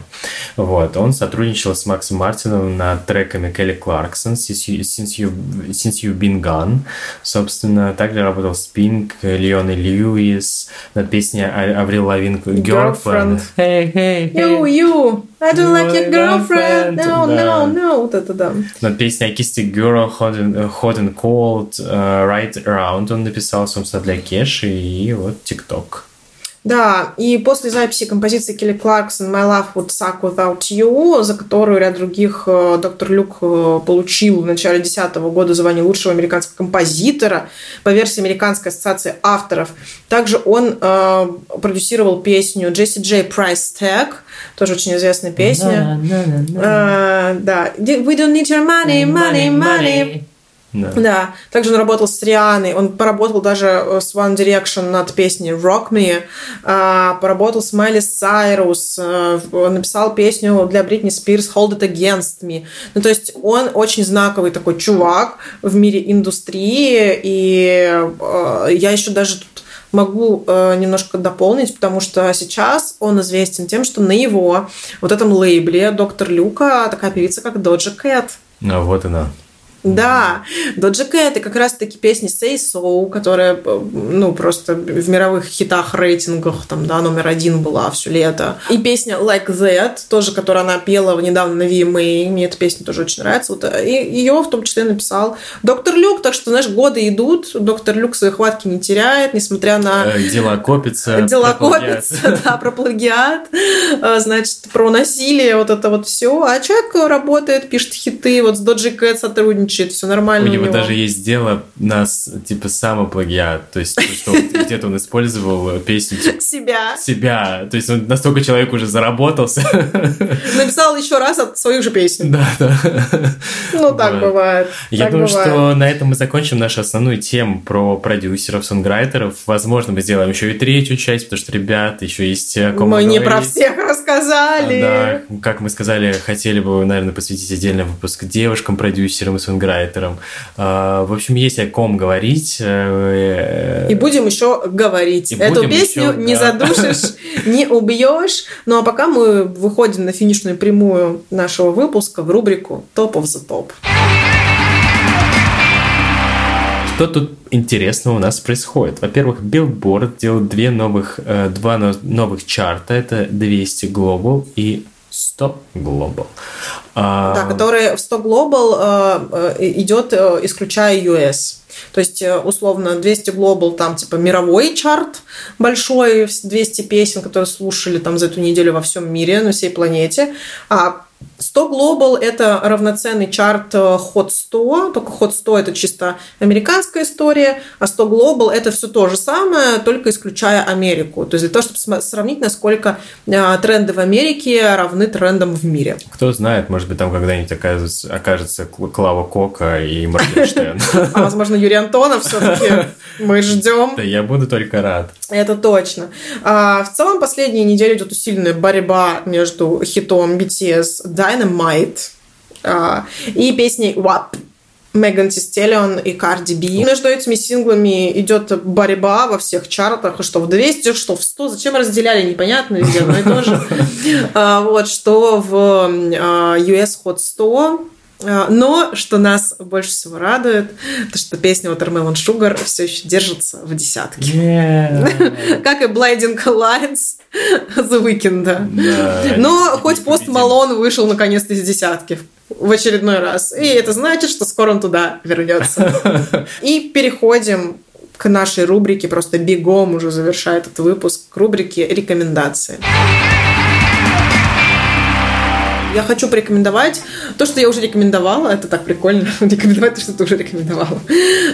Вот. Он сотрудничал с Максом Мартином над треками Келли Кларксон «Since You, Since you, Since you Been Gone». Собственно, также работал с Pink, Леоной Льюис над песней Аврил Лавин «Girlfriend». Hey, hey, hey. You, you, I don't like your girlfriend. No, да. no, no. Вот это да. Над песней I Kissed a Girl, Hot and, hot and Cold, uh, Right Around он написал, собственно, для Кеши и вот ТикТок. Да, и после записи композиции Келли Кларксон «My Love Would Suck Without You», за которую ряд других э, доктор Люк э, получил в начале 2010 года звание лучшего американского композитора по версии Американской ассоциации авторов. Также он э, продюсировал песню Джесси Джей Price Tag, тоже очень известная песня. Э, да. We don't need your money, money, money. Да. да. Также он работал с Рианой. Он поработал даже э, с One Direction над песней Rock Me. А, поработал с Майли Сайрус. Э, написал песню для Бритни Спирс Hold It Against Me. Ну, то есть он очень знаковый такой чувак в мире индустрии. И э, я еще даже тут могу э, немножко дополнить, потому что сейчас он известен тем, что на его вот этом лейбле Доктор Люка такая певица, как Доджа Кэт. А вот она. Да, Доджа Кэт и как раз-таки песня Say So, которая, ну, просто в мировых хитах, рейтингах, там, да, номер один была все лето. И песня Like That, тоже, которую она пела недавно на VMA, мне эта песня тоже очень нравится. Вот, и ее в том числе написал Доктор Люк, так что, знаешь, годы идут, Доктор Люк свои хватки не теряет, несмотря на... Э, дела копятся. Дела копятся, да, про плагиат, э, значит, про насилие, вот это вот все. А человек работает, пишет хиты, вот с Доджи Кэт сотрудничает, сотрудничает, все нормально. У, у него, даже есть дело на типа самоплагиат, то есть что где-то он использовал песню типа, себя. Себя, то есть он настолько человек уже заработался. Написал еще раз от своих же песен. Да, да. Ну так бывает. Я думаю, что на этом мы закончим нашу основную тему про продюсеров, сонграйтеров. Возможно, мы сделаем еще и третью часть, потому что, ребят, еще есть Мы не про всех рассказали. Да, как мы сказали, хотели бы, наверное, посвятить отдельный выпуск девушкам, продюсерам и сонграйтером. А, в общем, есть о ком говорить. Э, и будем еще говорить. И Эту песню еще, не да. задушишь, не убьешь. Ну а пока мы выходим на финишную прямую нашего выпуска в рубрику of the Top. Что тут интересного у нас происходит? Во-первых, Billboard делает две новых, э, два новых чарта. Это 200 Global и 100 Global. А, да, которые в 100 Global э, э, идет, э, исключая US. То есть, условно, 200 Global, там, типа, мировой чарт большой, 200 песен, которые слушали там за эту неделю во всем мире, на всей планете. А 100 Global – это равноценный чарт э, Hot 100, только Hot 100 – это чисто американская история, а 100 Global – это все то же самое, только исключая Америку. То есть для того, чтобы сравнить, насколько э, тренды в Америке равны трендам в мире. Кто знает, может быть, там когда-нибудь окажется, окажется Клава Кока и Моргенштерн. А возможно, Юрий Антонов все-таки мы ждем. Да, я буду только рад. Это точно. А, в целом, последние недели идет усиленная борьба между хитом BTS Dynamite а, и песней WAP. Меган Тистелион и Карди Би. Между этими синглами идет борьба во всех чартах, что в 200, что в 100. Зачем разделяли, непонятно, везде одно и то же. А, вот, что в US Hot 100 а, но что нас больше всего радует, то что песня Watermelon Sugar все еще держится в десятке. Yeah. как и Blinding Lights The Weeknd. Но хоть пост Малон вышел наконец-то из десятки в очередной раз. И это значит, что скоро он туда вернется. И переходим к нашей рубрике, просто бегом уже завершает этот выпуск, к рубрике «Рекомендации». Я хочу порекомендовать то, что я уже рекомендовала. Это так прикольно, рекомендовать то, что ты уже рекомендовала.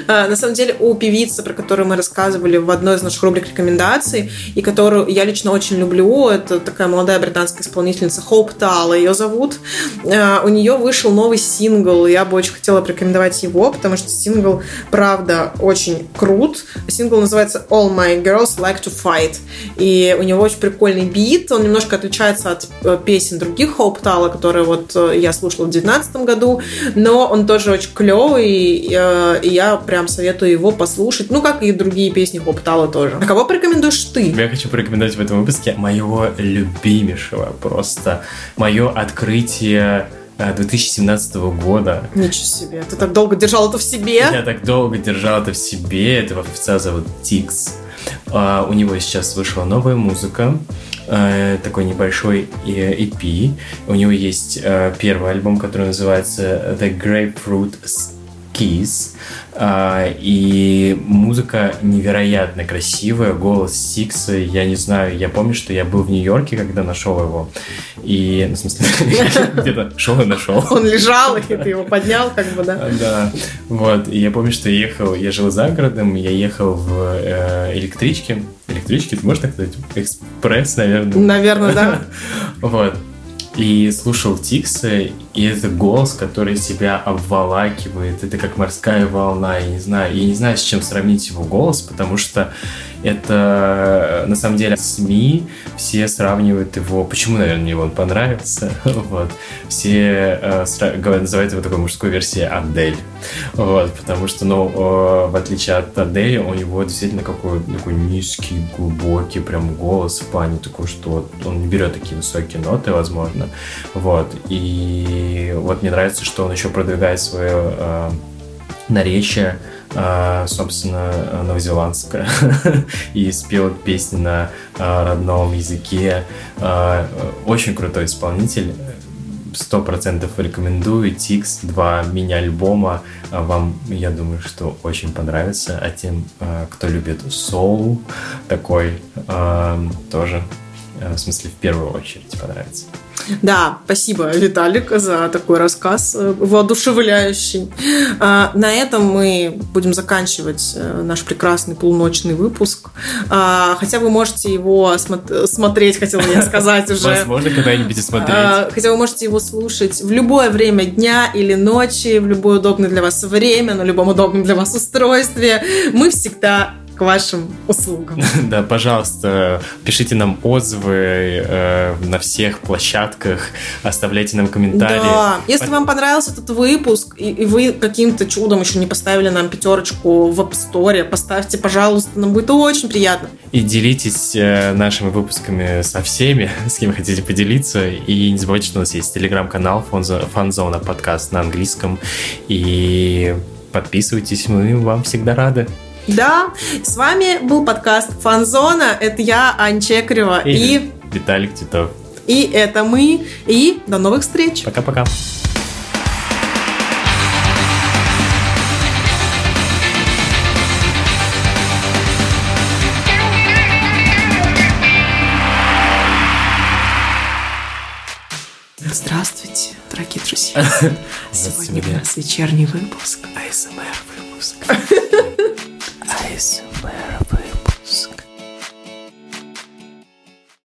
А, на самом деле, у певицы, про которую мы рассказывали в одной из наших рубрик рекомендаций, и которую я лично очень люблю, это такая молодая британская исполнительница Хоуп Тала, ее зовут. А, у нее вышел новый сингл, я бы очень хотела порекомендовать его, потому что сингл, правда, очень крут. Сингл называется All My Girls Like to Fight. И у него очень прикольный бит, он немножко отличается от э, песен других Хоуп Тала, сериала, который вот э, я слушала в 2019 году, но он тоже очень клевый, и, э, и я прям советую его послушать, ну, как и другие песни Хоптала тоже. А кого порекомендуешь ты? Я хочу порекомендовать в этом выпуске моего любимейшего просто, мое открытие 2017 э, года. Ничего себе, ты так долго держал это в себе? Я так долго держал это в себе, этого певца зовут Тикс. Uh, у него сейчас вышла новая музыка. Э, такой небольшой EP. У него есть э, первый альбом, который называется The Grapefruit Keys. А, и музыка невероятно красивая, голос Сикса, я не знаю, я помню, что я был в Нью-Йорке, когда нашел его, и, ну, в смысле, где-то шел и нашел. Он лежал, и ты его поднял, как бы, да? Да, вот, и я помню, что я ехал, я жил за городом, я ехал в э, электричке, электричке, ты можешь так сказать, экспресс, наверное? Наверное, да. Вот, и слушал Тикса, и это голос, который себя обволакивает, это как морская волна, я не знаю, я не знаю, с чем сравнить его голос, потому что это на самом деле СМИ все сравнивают его, почему, наверное, мне он понравился, вот, все э, говорят, называют его такой мужской версией Адель, вот, потому что, ну, э, в отличие от Адели, у него действительно какой такой низкий, глубокий прям голос в плане такой, что вот он не берет такие высокие ноты, возможно, вот, и вот мне нравится, что он еще продвигает свое э, наречие, собственно, новозеландская, и спел песни на а, родном языке. А, очень крутой исполнитель. Сто процентов рекомендую. Тикс, два мини-альбома. Вам, я думаю, что очень понравится. А тем, кто любит соул, такой тоже, в смысле, в первую очередь понравится. Да, спасибо, Виталик, за такой рассказ э, воодушевляющий. А, на этом мы будем заканчивать э, наш прекрасный полуночный выпуск. А, хотя вы можете его смотреть, хотела я сказать уже. Возможно, когда-нибудь смотреть. А, хотя вы можете его слушать в любое время дня или ночи, в любое удобное для вас время, на любом удобном для вас устройстве. Мы всегда к вашим услугам. Да, пожалуйста, пишите нам отзывы э, на всех площадках, оставляйте нам комментарии. Да, если вам понравился этот выпуск, и, и вы каким-то чудом еще не поставили нам пятерочку в App Store, поставьте, пожалуйста, нам будет очень приятно. И делитесь э, нашими выпусками со всеми, с кем хотите поделиться. И не забывайте, что у нас есть телеграм-канал Фанзона подкаст на английском. И подписывайтесь, мы вам всегда рады. Да, с вами был подкаст Фанзона. Это я, Ань Чекарева и... и... Виталик Титов. И это мы. И до новых встреч. Пока-пока. Здравствуйте. Сегодня у нас вечерний выпуск. АСМР выпуск. I swear, Ice Wear Выпуск